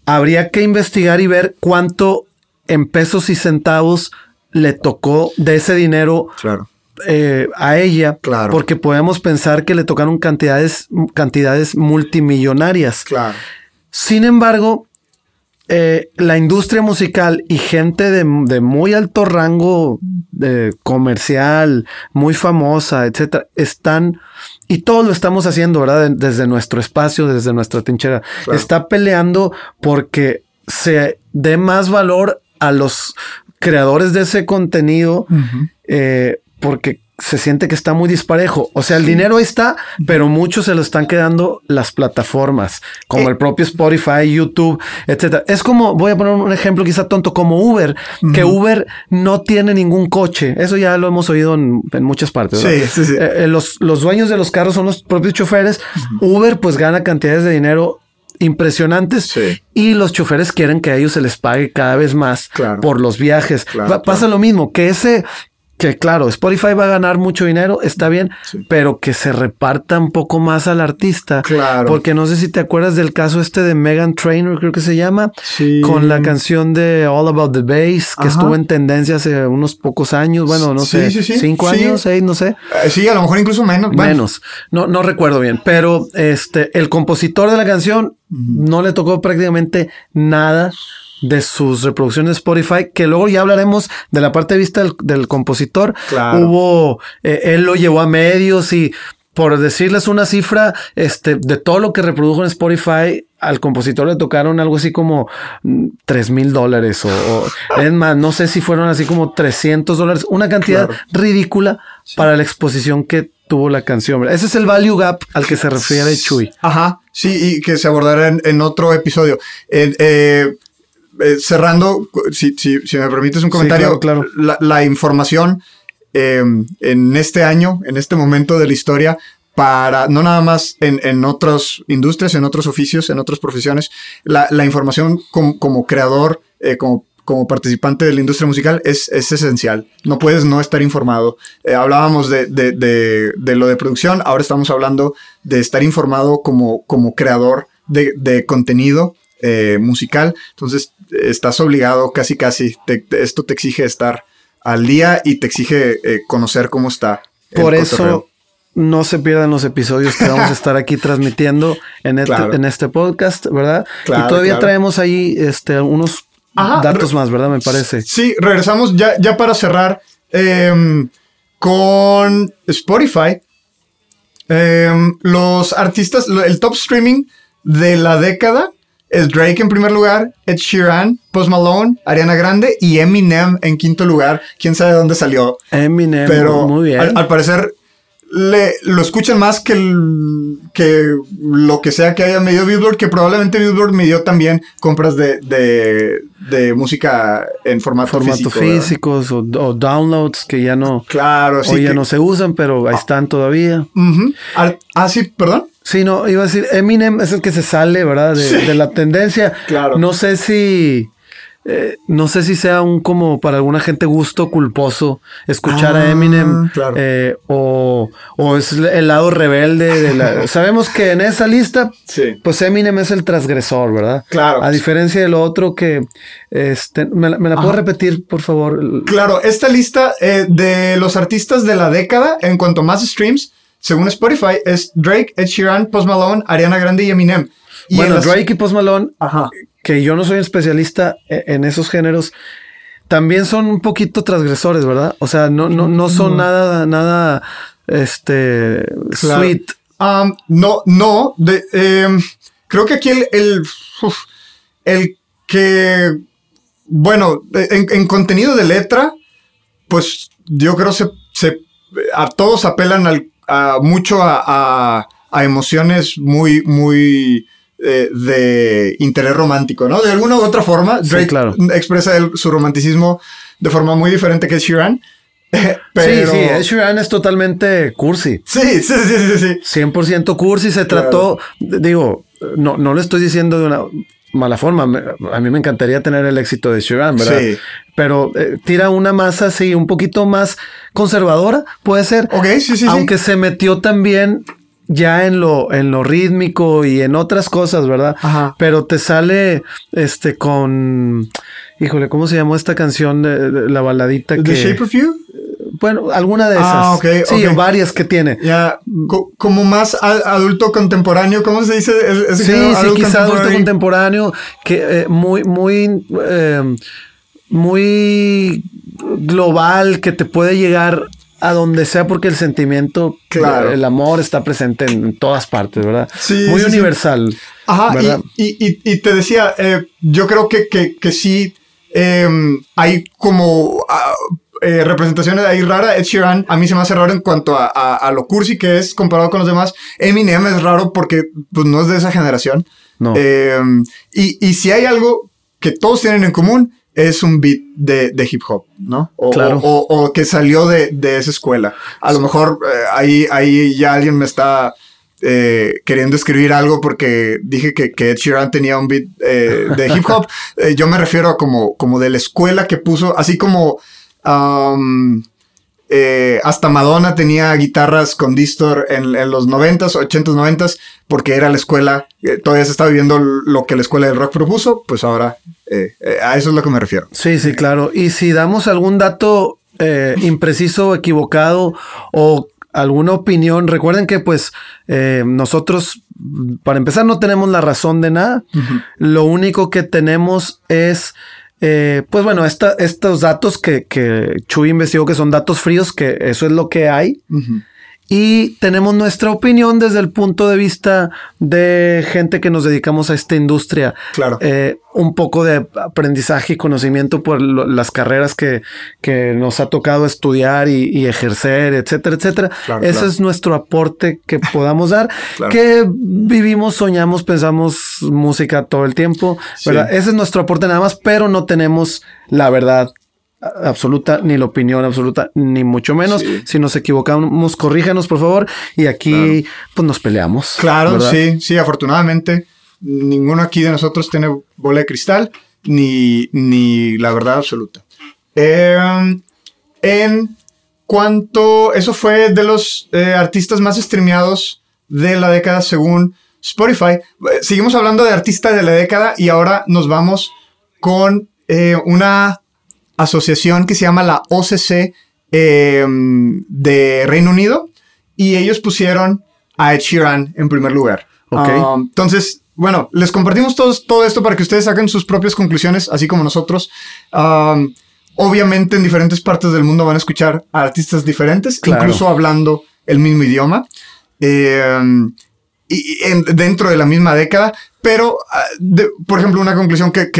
Habría que investigar y ver cuánto en pesos y centavos le tocó de ese dinero eh, a ella, claro. porque podemos pensar que le tocaron cantidades, cantidades multimillonarias. Claro. Sin embargo, eh, la industria musical y gente de, muy alto rango comercial, muy famosa, etcétera, están y todos lo estamos haciendo, ¿verdad? Desde nuestro espacio, desde nuestra trinchera. Está peleando porque se dé más valor a los creadores de ese contenido eh, porque se siente que está muy disparejo. O sea, el dinero está, pero muchos se lo están quedando las plataformas, como eh. el propio Spotify, YouTube, etcétera. Es como, voy a poner un ejemplo quizá tonto, como Uber, que Uber no tiene ningún coche. Eso ya lo hemos oído en, muchas partes. Sí, sí, sí. Eh, los, los, dueños de los carros son los propios choferes. Uber pues gana cantidades de dinero impresionantes y los choferes quieren que a ellos se les pague cada vez más por los viajes. pasa lo mismo, que ese, que claro, Spotify va a ganar mucho dinero, está bien, pero que se reparta un poco más al artista. Claro. Porque no sé si te acuerdas del caso este de Megan Trainor, creo que se llama, con la canción de All About the Bass, que estuvo en tendencia hace unos pocos años, bueno, no sé, cinco años, seis, no sé. Eh, sí, a lo mejor incluso menos. Menos, no, no recuerdo bien, pero este, el compositor de la canción no le tocó prácticamente nada de sus reproducciones de Spotify, que luego ya hablaremos de la parte de vista del, compositor. Hubo, eh, él lo llevó a medios y por decirles una cifra, este, de todo lo que reprodujo en Spotify, al compositor le tocaron algo así como 3 mil dólares o, es más, no sé si fueron así como 300 dólares, una cantidad ridícula para la exposición que tuvo la canción. Ese es el value gap al que se refiere Chuy. Ajá, sí, y que se abordará en, otro episodio. Eh, eh, cerrando, si, me permites un comentario, claro, La, información en este año, en este momento de la historia, para, no nada más en, en otras industrias, en otros oficios, en otras profesiones, la, la información como, creador, eh, como, como participante de la industria musical es, es esencial. No puedes no estar informado. Eh, hablábamos de, de, de, lo de producción, ahora estamos hablando de estar informado como, como creador de, contenido eh, musical. Entonces, estás obligado casi, casi, esto te exige estar al día y te exige conocer cómo está. Por eso no se pierdan los episodios que vamos a estar aquí transmitiendo en este, en este podcast, ¿verdad? y todavía traemos ahí este, unos datos más, ¿verdad? Me parece. Sí, regresamos ya, ya para cerrar em, con Spotify. Em, los artistas, el top streaming de la década es Drake en primer lugar, Ed Sheeran, Post Malone, Ariana Grande y Eminem en quinto lugar. Quién sabe dónde salió. Eminem, pero muy bien. al parecer le, lo escuchan más que, que lo que sea que haya medido Billboard, que probablemente Billboard midió también compras de, de, música en formato, formato físicos o, downloads que ya no, claro, sí, ya no se usan, pero ahí están todavía. Ah, sí, perdón. Sí, no, iba a decir, Eminem es el que se sale, ¿verdad? De, de la tendencia. Claro. No sé si eh, no sé si sea un como para alguna gente gusto culposo escuchar a Eminem ah, eh, o, es el lado rebelde de la... Sabemos que en esa lista, pues Eminem es el transgresor, ¿verdad? Claro. A diferencia de lo otro que... Este, ¿Me, la puedo repetir, por favor? Claro, esta lista eh, de los artistas de la década, en cuanto más streams, según Spotify, es Drake, Ed Sheeran, Post Malone, Ariana Grande y Eminem. bueno, Drake y Post Malone Ajá que yo no soy especialista e, en esos géneros, también son un poquito transgresores, ¿verdad? O sea, no, no, no son nada, nada, este, sweet. Um, no, no, em, creo que aquí el, el, que, bueno, en, contenido de letra, pues yo creo se, se a todos apelan al, a, mucho a, a emociones muy, muy eh, de interés romántico, ¿no? De alguna u otra forma, Drake expresa su romanticismo de forma muy diferente que Sheeran. Pero... Sí, sí, Sheeran es totalmente cursi. Sí, sí, sí, sí, sí. 100% cursi. Se trató, digo, no, no le estoy diciendo de una mala forma. A mí me encantaría tener el éxito de Sheeran, ¿verdad? Sí. Pero eh, tira una masa así un poquito más conservadora, puede ser. Ok, sí, sí. Aunque se metió también ya en lo, en lo rítmico y en otras cosas, ¿verdad? Ajá. Pero te sale este con. Híjole, ¿cómo se llamó esta canción de, la baladita que. The Shape of You? Bueno, alguna de esas. Ah, ok. Sí, varias que tiene. Ya, como más adulto contemporáneo, ¿cómo se dice? sí, sí, quizá adulto contemporáneo, que eh, muy, muy, eh, muy global, que te puede llegar a donde sea porque el sentimiento, claro. el amor está presente en, todas partes, ¿verdad? Sí. Muy universal. Ajá, Y, te decía, eh, yo creo que, que, sí em, hay como ah, eh, representaciones ahí raras. Ed Sheeran a mí se me hace raro en cuanto a, lo cursi que es comparado con los demás. Eminem es raro porque pues, no es de esa generación. No. Em, y, y si hay algo que todos tienen en común es un beat de, hip hop, ¿no? O, claro. o, que salió de, esa escuela. A lo mejor eh, ahí, ahí ya alguien me está eh, queriendo escribir algo porque dije que, que Ed Sheeran tenía un beat eh, de hip hop. yo me refiero a como, como de la escuela que puso, así como... Um, eh, hasta Madonna tenía guitarras con distor en, los 90s, 80s, 90s, porque era la escuela, eh, todavía se estaba viviendo lo que la escuela del rock propuso, pues ahora eh, a eso es lo que me refiero. Sí, sí, claro. Y si damos algún dato impreciso, equivocado o alguna opinión, recuerden que pues nosotros, para empezar, no tenemos la razón de nada. Lo único que tenemos es eh, pues bueno, estos datos que, que, Chuy investigó que son datos fríos, que eso es lo que hay. Y tenemos nuestra opinión desde el punto de vista de gente que nos dedicamos a esta industria. Claro. Eh, un poco de aprendizaje y conocimiento por las carreras que, que, nos ha tocado estudiar y, ejercer, etcétera, etcétera. Ese es nuestro aporte que podamos dar, que vivimos, soñamos, pensamos música todo el tiempo. ¿verdad? Ese es nuestro aporte nada más, pero no tenemos la verdad absoluta, ni la opinión absoluta, ni mucho menos. Si nos equivocamos, corríjanos, por favor. Y aquí, pues nos peleamos. Claro, sí, sí, afortunadamente, ninguno aquí de nosotros tiene bola de cristal, ni, ni la verdad absoluta. Em, en cuanto, eso fue de los eh, artistas más streameados de la década según Spotify. Seguimos hablando de artistas de la década y ahora nos vamos con eh, una asociación que se llama la OCC em, de Reino Unido y ellos pusieron a Ed Sheeran en primer lugar. Um, entonces, bueno, les compartimos todo esto para que ustedes saquen sus propias conclusiones, así como nosotros. Um, obviamente en diferentes partes del mundo van a escuchar a artistas diferentes, incluso hablando el mismo idioma. Em, y, dentro de la misma década. Pero, ah, por ejemplo, una conclusión que,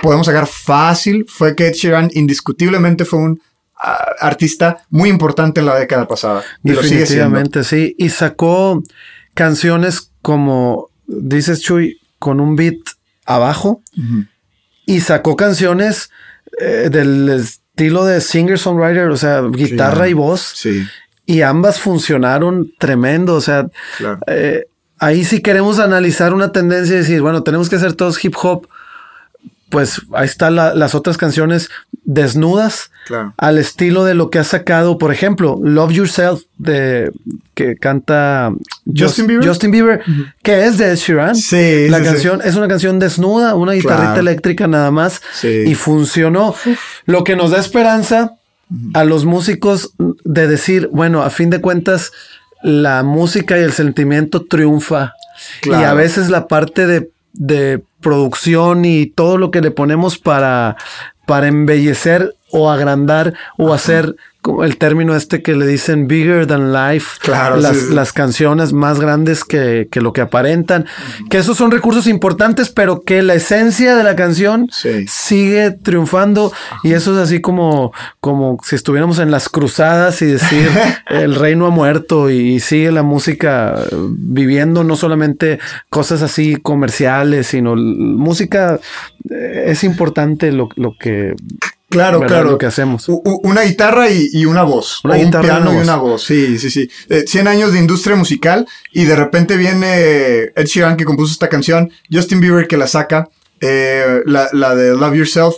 podemos sacar fácil fue que Ed Sheeran indiscutiblemente fue un ah, artista muy importante en la década pasada. Y Definitivamente, sí. Y sacó canciones como, dices Chuy, con un beat abajo. Y sacó canciones eh, del estilo de singer-songwriter, o sea, guitarra y voz. Sí. Y ambas funcionaron tremendo. O sea, eh, ahí si queremos analizar una tendencia y decir, bueno, tenemos que hacer todos hip hop, pues ahí están las otras canciones desnudas al estilo de lo que ha sacado, por ejemplo, Love Yourself de que canta Justin Bieber, Justin Bieber que es de Ed Sheeran. Sí, la canción es una canción desnuda, una guitarrita eléctrica nada más y funcionó. Lo que nos da esperanza a los músicos de decir, bueno, a fin de cuentas la música y el sentimiento triunfa. Y a veces la parte de, de, producción y todo lo que le ponemos para, para embellecer o agrandar o hacer el término este que le dicen bigger than life, claro, las, canciones más grandes que, lo que aparentan, que esos son recursos importantes, pero que la esencia de la canción sigue triunfando. Y eso es así como, como si estuviéramos en las cruzadas y decir el reino ha muerto y sigue la música viviendo no solamente cosas así comerciales, sino música eh, es importante lo, lo que Claro, claro. Lo que hacemos. una guitarra y, una voz. Una un piano y una voz. Sí, sí, sí. 100 eh, años de industria musical y de repente viene Ed Sheeran que compuso esta canción, Justin Bieber que la saca, eh, la, la, de Love Yourself.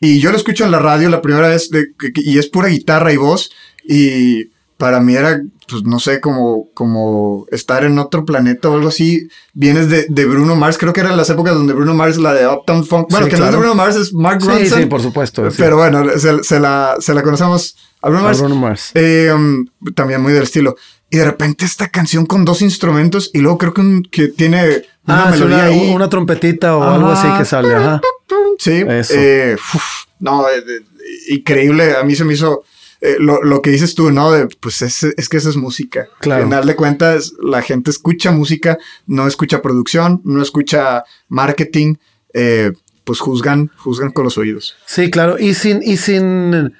Y yo lo escucho en la radio la primera vez y es pura guitarra y voz. Y para mí era, pues no sé, como, como estar en otro planeta o algo así. Vienes de, de Bruno Mars, creo que eran las épocas donde Bruno Mars, la de Uptown Funk, bueno, que no es Bruno Mars, es Mark Ronson. Sí, sí, por supuesto. Pero bueno, se, la, se la conocemos a Bruno Mars. Bruno Mars. Eh, um, también muy del estilo. Y de repente esta canción con dos instrumentos y luego creo que, que tiene una ah, melodía una, ahí. una trompetita o algo así que sale. Ajá. Sí. Eso. Eh, no, eh, increíble. A mí se me hizo eh, lo, que dices tú, ¿no? De, pues es, es, que eso es música. Claro. Al final de cuentas, la gente escucha música, no escucha producción, no escucha marketing, eh, pues juzgan, juzgan con los oídos. Sí, claro. Y sin, y sin,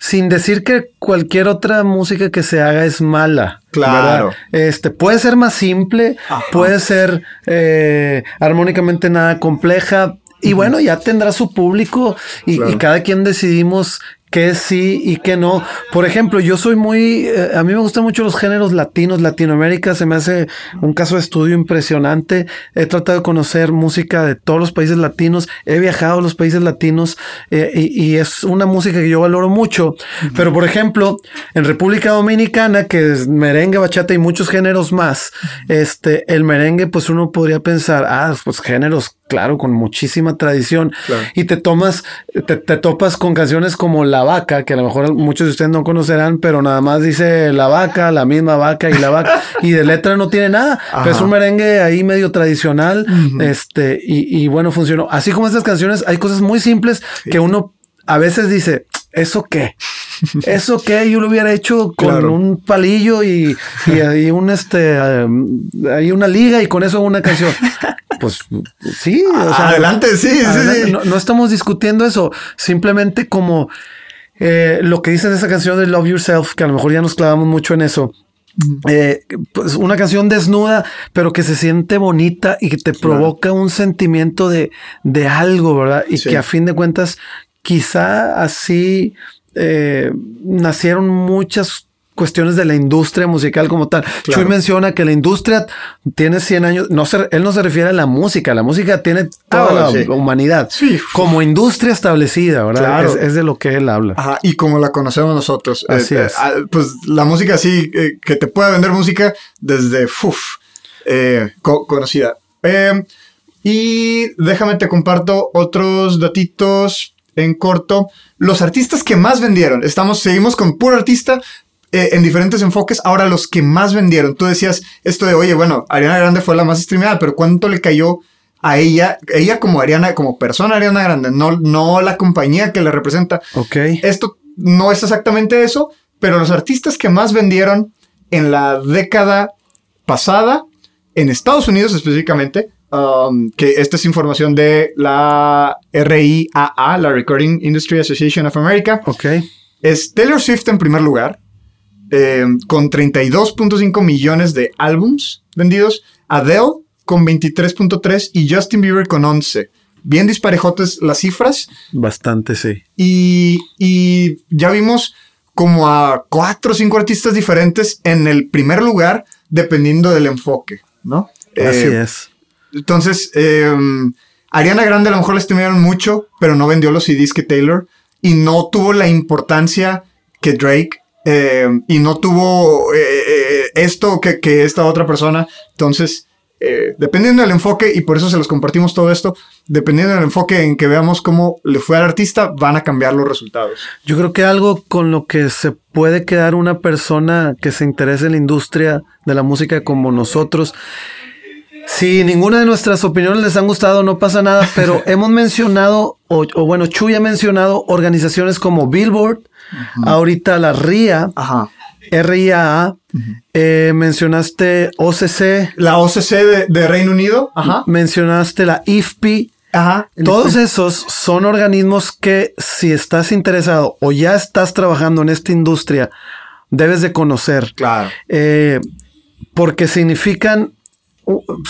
sin decir que cualquier otra música que se haga es mala. Claro. Este puede ser más simple, puede ser eh, armónicamente nada compleja, y bueno, ya tendrá su público y, y, cada quien decidimos que sí y que no. Por ejemplo, yo soy muy, eh, a mí me gustan mucho los géneros latinos, Latinoamérica se me hace un caso de estudio impresionante. He tratado de conocer música de todos los países latinos, he viajado a los países latinos eh, y, es una música que yo valoro mucho. Pero por ejemplo, en República Dominicana, que es merengue, bachata y muchos géneros más, este, el merengue, pues uno podría pensar, ah, pues géneros claro, con muchísima tradición. Y te tomas, te, topas con canciones como La Vaca, que a lo mejor muchos de ustedes no conocerán, pero nada más dice La Vaca, la misma vaca y la vaca. y de letra no tiene nada. Pero es un merengue ahí medio tradicional. Este, y, bueno, funcionó. Así como estas canciones, hay cosas muy simples que uno a veces dice, ¿eso qué? eso que yo lo hubiera hecho con un palillo y, y un este hay una liga y con eso una canción. Pues sí, adelante, sí, sí, No, estamos discutiendo eso, simplemente como eh, lo que dice de esa canción de Love Yourself, que a lo mejor ya nos clavamos mucho en eso. Eh, pues una canción desnuda, pero que se siente bonita y que te provoca un sentimiento de, de algo, ¿verdad? Y que a fin de cuentas, quizá así eh, nacieron muchas cuestiones de la industria musical como tal. Chuy menciona que la industria tiene 100 años, no él no se refiere a la música, la música tiene toda ah, la humanidad como industria establecida, ¿verdad? Es, de lo que él habla. Ajá, y como la conocemos nosotros. Eh, Así eh, es. Ah, pues la música sí, eh, que te pueda vender música desde, uf, conocida. Em, y déjame te comparto otros datitos en corto. Los artistas que más vendieron, estamos, seguimos con puro artista, eh, en diferentes enfoques. Ahora, los que más vendieron, tú decías esto de, oye, bueno, Ariana Grande fue la más streameada, pero ¿cuánto le cayó a ella, ella como Ariana, como persona Ariana Grande, no, no la compañía que le representa? Ok. Esto no es exactamente eso, pero los artistas que más vendieron en la década pasada, en Estados Unidos específicamente, um, que esta es información de la RIAA, la Recording Industry Association of America. Ok. Es Taylor Swift en primer lugar, eh, con 32.5 millones de álbums vendidos, Adele con 23.3 y Justin Bieber con 11. Bien disparejotes las cifras. Bastante, sí. Y, ya vimos como a cuatro o cinco artistas diferentes en el primer lugar, dependiendo del enfoque, ¿no? Así eh, es. Entonces, em, Ariana Grande a lo mejor le estimaron mucho, pero no vendió los CDs que Taylor y no tuvo la importancia que Drake eh, y no tuvo eh, eh, esto que, esta otra persona. Entonces, dependiendo del enfoque, y por eso se los compartimos todo esto, dependiendo del enfoque en que veamos cómo le fue al artista, van a cambiar los resultados. Yo creo que algo con lo que se puede quedar una persona que se interese en la industria de la música como nosotros. Si ninguna de nuestras opiniones les han gustado, no pasa nada, pero hemos mencionado, o, o bueno, Chuy ha mencionado organizaciones como Billboard, Ahorita la RIA, RIAA, eh, mencionaste OCC. La OCC de, Reino Unido. Mencionaste la IFPI. Todos esos son organismos que si estás interesado o ya estás trabajando en esta industria, debes de conocer. Claro. Eh, porque significan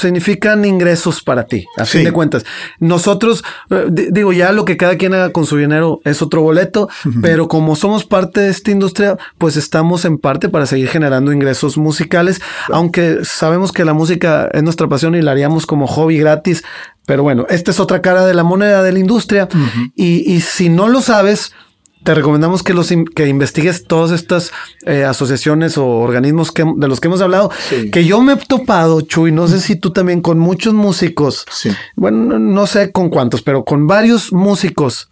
significan ingresos para ti, a fin de cuentas. Nosotros, eh, digo, ya lo que cada quien haga con su dinero es otro boleto, pero como somos parte de esta industria, pues estamos en parte para seguir generando ingresos musicales, aunque sabemos que la música es nuestra pasión y la haríamos como hobby gratis, pero bueno, esta es otra cara de la moneda de la industria y, y si no lo sabes, te recomendamos que, los, que investigues todas estas eh, asociaciones o organismos que, de los que hemos hablado, que yo me he topado, Chuy, no sé si tú también, con muchos músicos, bueno, no sé con cuántos, pero con varios músicos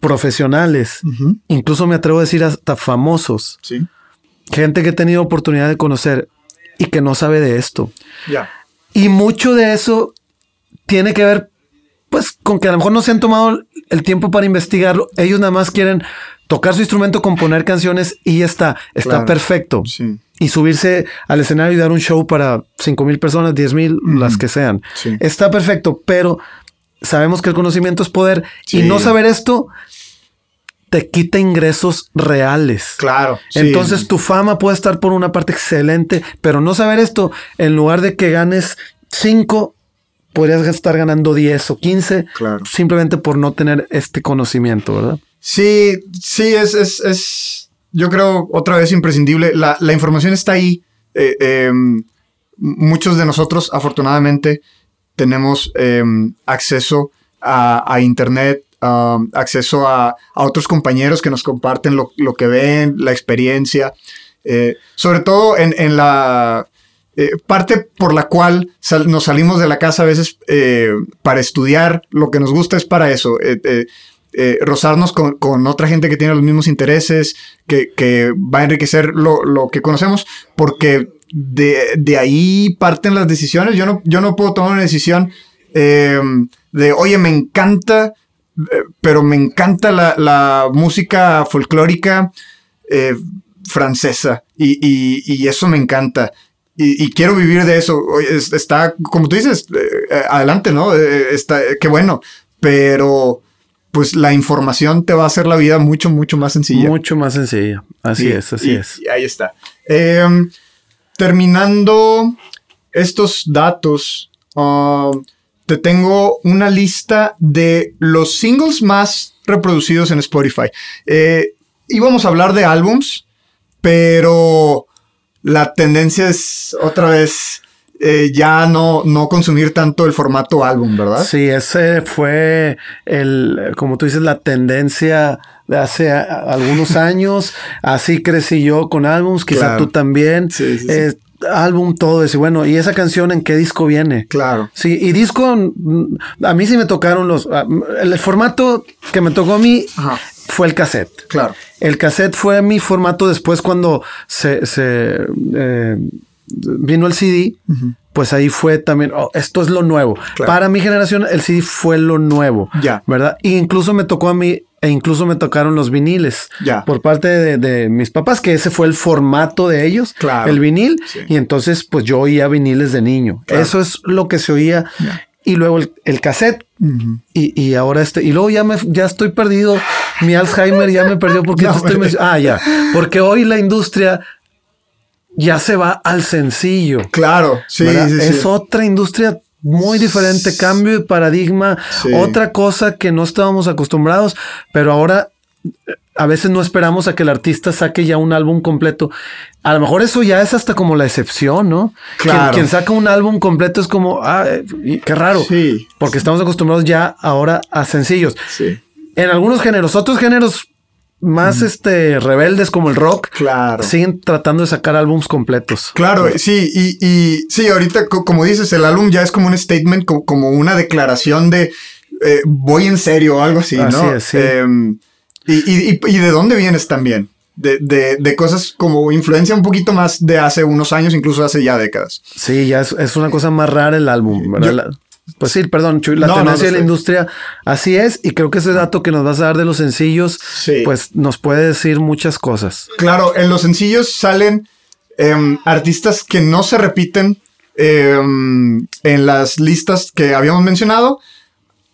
profesionales, incluso me atrevo a decir hasta famosos, gente que he tenido oportunidad de conocer y que no sabe de esto. Y mucho de eso tiene que ver pues con que a lo mejor no se han tomado el tiempo para investigarlo. Ellos nada más quieren tocar su instrumento, componer canciones y ya está. Está perfecto. Y subirse al escenario y dar un show para 5 mil personas, 10 mil, las que sean. Está perfecto, pero sabemos que el conocimiento es poder y no saber esto te quita ingresos reales. Claro. Entonces tu fama puede estar por una parte excelente, pero no saber esto, en lugar de que ganes 5, podrías estar ganando 10 o 15 simplemente por no tener este conocimiento, ¿verdad? Sí, sí, es, es, es yo creo otra vez imprescindible. La, información está ahí. Eh, em, muchos de nosotros, afortunadamente, tenemos em, acceso a, Internet, acceso a, otros compañeros que nos comparten lo, que ven, la experiencia. Eh, sobre todo en, en la eh, parte por la cual nos salimos de la casa a veces eh, para estudiar lo que nos gusta es para eso, eh, rozarnos con, otra gente que tiene los mismos intereses, que, va a enriquecer lo, que conocemos, porque de, ahí parten las decisiones. Yo no, yo no puedo tomar una decisión de, oye, me encanta pero me encanta la, música folclórica francesa y, eso me encanta. Y, quiero vivir de eso. Está, como tú dices, eh, adelante, ¿no? está, qué bueno. Pero pues la información te va a hacer la vida mucho, mucho más sencilla. Mucho más sencilla. Así es, así es. Y ahí está. Em, terminando estos datos, um, te tengo una lista de los singles más reproducidos en Spotify. Eh, íbamos a hablar de álbums, pero la tendencia es otra vez eh, ya no, no consumir tanto el formato álbum, ¿verdad? Sí, ese fue el, como tú dices, la tendencia de hace algunos años. Así crecí yo con álbums, quizá tú también. Sí, sí, eh, álbum, todo eso. Bueno, ¿y esa canción en qué disco viene? Claro. Sí, y disco, mm, a mí sí me tocaron los... Ah, el formato que me tocó a mí fue el cassette. Claro. El cassette fue mi formato después cuando se, eh, vino el CD. Pues ahí fue también, oh, esto es lo nuevo. Para mi generación, el CD fue lo nuevo. Ya. ¿Verdad? Y incluso me tocó a mí e incluso me tocaron los viniles ya. por parte de, mis papás, que ese fue el formato de ellos, claro. el vinil. Y entonces, pues yo oía viniles de niño. Eso es lo que se oía. Y luego el, cassette. y, ahora este. Y luego ya me ya estoy perdido. Mi Alzheimer ya me perdió porque estoy Ah, ya. Porque hoy la industria ya se va al sencillo. Claro, sí, sí, Es otra industria muy diferente, cambio de paradigma, otra cosa que no estábamos acostumbrados, pero ahora eh, a veces no esperamos a que el artista saque ya un álbum completo. A lo mejor eso ya es hasta como la excepción, ¿no? Claro. Quien, saca un álbum completo es como, ah, eh, qué raro. Sí. Porque estamos acostumbrados ya ahora a sencillos. Sí. En algunos géneros, otros géneros más este rebeldes como el rock claro. siguen tratando de sacar álbums completos. Claro, sí, y, y sí, ahorita como dices, el álbum ya es como un statement, como, una declaración de eh, voy en serio o algo así, ¿no? sí. Em, y, y, de dónde vienes también. De, de, de, cosas como influencia un poquito más de hace unos años, incluso hace ya décadas. Sí, ya es, una cosa más rara el álbum, ¿verdad? Pues sí, perdón, Chuy, la tendencia de la industria así es y creo que ese dato que nos vas a dar de los sencillos, pues nos puede decir muchas cosas. Claro, en los sencillos salen em, artistas que no se repiten em, en las listas que habíamos mencionado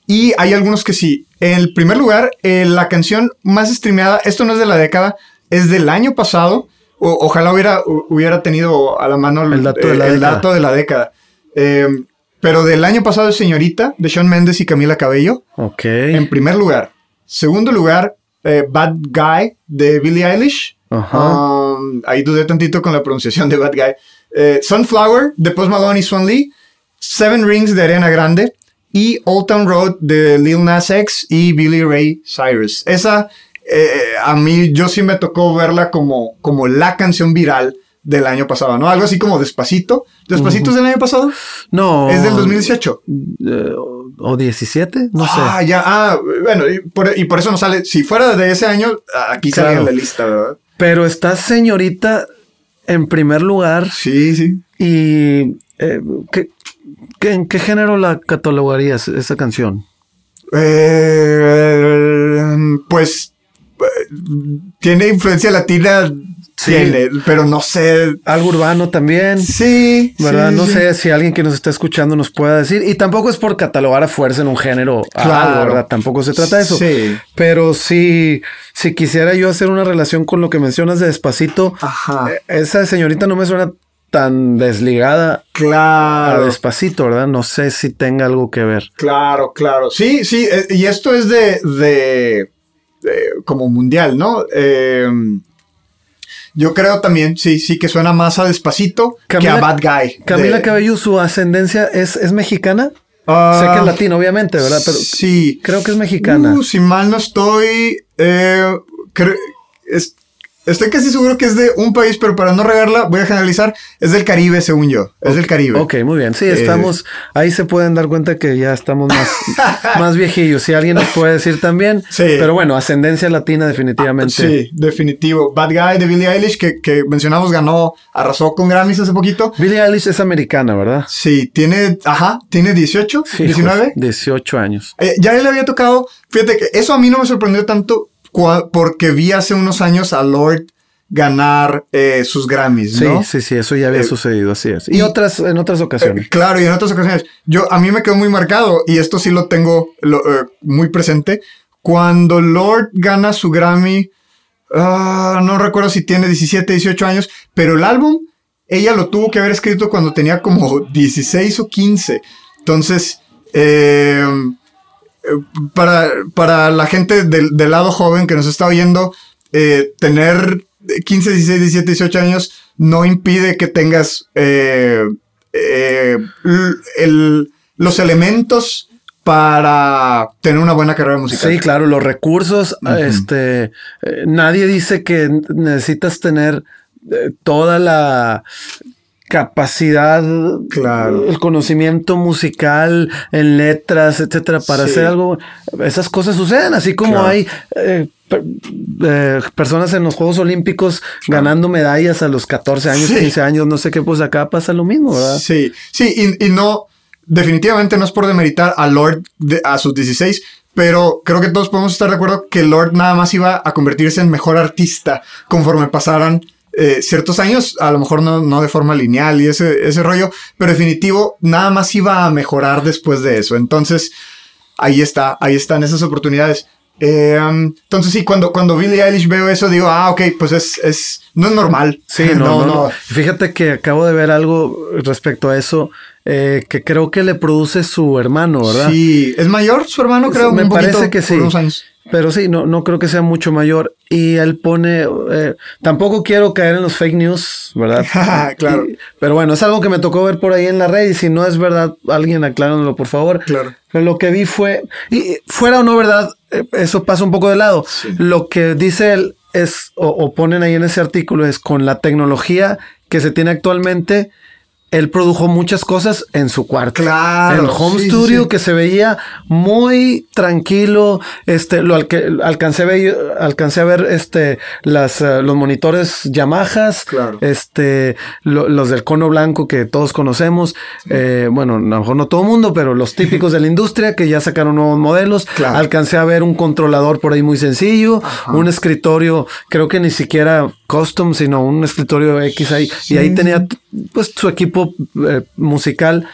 y hay algunos que sí. En primer lugar, eh, la canción más streameada, esto no es de la década, es del año pasado. ojalá hubiera, hubiera tenido a la mano el, dato, de la el dato de la década. Em, pero del año pasado es Señorita, de Sean Mendes y Camila Cabello. Ok. En primer lugar. Segundo lugar, eh, Bad Guy, de Billie Eilish. Ajá. Um, ahí dudé tantito con la pronunciación de Bad Guy. Eh, Sunflower, de Post Malone y Swan Lee. Seven Rings, de Arena Grande. Y Old Town Road, de Lil Nas X y Billy Ray Cyrus. Esa, eh, a mí, yo sí me tocó verla como, como la canción viral del año pasado, ¿no? Algo así como Despacito. ¿Despacito es del año pasado? No. ¿Es del 2018? Eh, ¿O 17? No sé. Ah, ya. Ah, bueno, y por, eso no sale. Si fuera de ese año, aquí sale en la lista, ¿verdad? Pero está señorita en primer lugar. Sí, sí. Y. Eh, ¿En qué género la catalogarías esa canción? Eh, pues tiene influencia latina tiene, pero no sé. Algo urbano también. Sí. ¿Verdad? no sé si alguien que nos está escuchando nos pueda decir. Y tampoco es por catalogar a fuerza en un género. Claro. ¿verdad? Tampoco se trata de eso. Sí. Pero sí, si quisiera yo hacer una relación con lo que mencionas de Despacito, Ajá. Eh, esa señorita no me suena tan desligada claro. a Despacito, ¿verdad? No sé si tenga algo que ver. Claro, claro. Sí, sí. Eh, y esto es de, de, como mundial, ¿no? Eh, yo creo también, sí, sí, que suena más a despacito que a Bad Guy. Camila Cabello, su ascendencia es, es mexicana. sé que es ah, latina, obviamente, ¿verdad? Pero sí. Creo que es mexicana. Uh, si mal no estoy, eh, es, estoy casi seguro que es de un país, pero para no regarla, voy a generalizar, es del Caribe, según yo. Es del Caribe. Ok, muy bien. Sí, estamos, ahí se pueden dar cuenta que ya estamos más, más viejillos. Si alguien nos puede decir también. Sí. Pero bueno, ascendencia latina definitivamente. Sí, definitivo. Bad Guy de Billie Eilish, que, que mencionamos, ganó, arrasó con Grammys hace poquito. Billie Eilish es americana, ¿verdad? Sí, tiene, ajá, tiene 18, 19. 18 años. Eh, ya le había tocado, fíjate que eso a mí no me sorprendió tanto porque vi hace unos años a Lord ganar eh, sus Grammys, ¿no? Sí, sí, sí, eso ya había eh, sucedido, así es. Y, otras, en otras ocasiones. claro, y en otras ocasiones. Yo, a mí me quedó muy marcado, y esto sí lo tengo muy presente, cuando Lord gana su Grammy, ah, no recuerdo si tiene 17, 18 años, pero el álbum, ella lo tuvo que haber escrito cuando tenía como 16 o 15. Entonces, eh, para, para la gente del, lado joven que nos está oyendo, eh, tener 15, 16, 17, 18 años no impide que tengas eh, eh, los elementos para tener una buena carrera musical. Sí, claro, los recursos, este, nadie dice que necesitas tener toda la capacidad, claro. el conocimiento musical en letras, etcétera, para hacer algo. Esas cosas suceden, así como hay eh, eh, personas en los Juegos Olímpicos ganando medallas a los 14 años, 15 años, no sé qué, pues acá pasa lo mismo, ¿verdad? Sí, sí, y, no, definitivamente no es por demeritar a Lord a sus 16, pero creo que todos podemos estar de acuerdo que Lord nada más iba a convertirse en mejor artista conforme pasaran eh, ciertos años, a lo mejor no, de forma lineal y ese, ese rollo, pero definitivo, nada más iba a mejorar después de eso. Entonces, ahí está, ahí están esas oportunidades. Eh, entonces sí, cuando, cuando Billie Eilish veo eso, digo, ah, ok, pues es, es no es normal. Sí, no, no, Fíjate que acabo de ver algo respecto a eso eh, que creo que le produce su hermano, ¿verdad? Sí, es mayor su hermano, creo. Me parece que sí. Pero sí, no, no creo que sea mucho mayor. Y él pone, eh, tampoco quiero caer en los fake news, ¿verdad? claro. pero bueno, es algo que me tocó ver por ahí en la red y si no es verdad, alguien aclárenlo, por favor. Claro. Pero lo que vi fue, y fuera o no verdad, eso pasa un poco de lado. Lo que dice él es, o ponen ahí en ese artículo, es con la tecnología que se tiene actualmente, él produjo muchas cosas en su cuarto. Claro. El home studio que se veía muy tranquilo. Este, lo alcancé a ver, alcancé a ver este, las, eh, los monitores Yamahas. Claro. Este, los del cono blanco que todos conocemos. Eh, bueno, a lo mejor no todo el mundo, pero los típicos de la industria que ya sacaron nuevos modelos. Claro. Alcancé a ver un controlador por ahí muy sencillo. Un escritorio, creo que ni siquiera custom, sino un escritorio X ahí. Y ahí tenía pues su equipo eh, musical.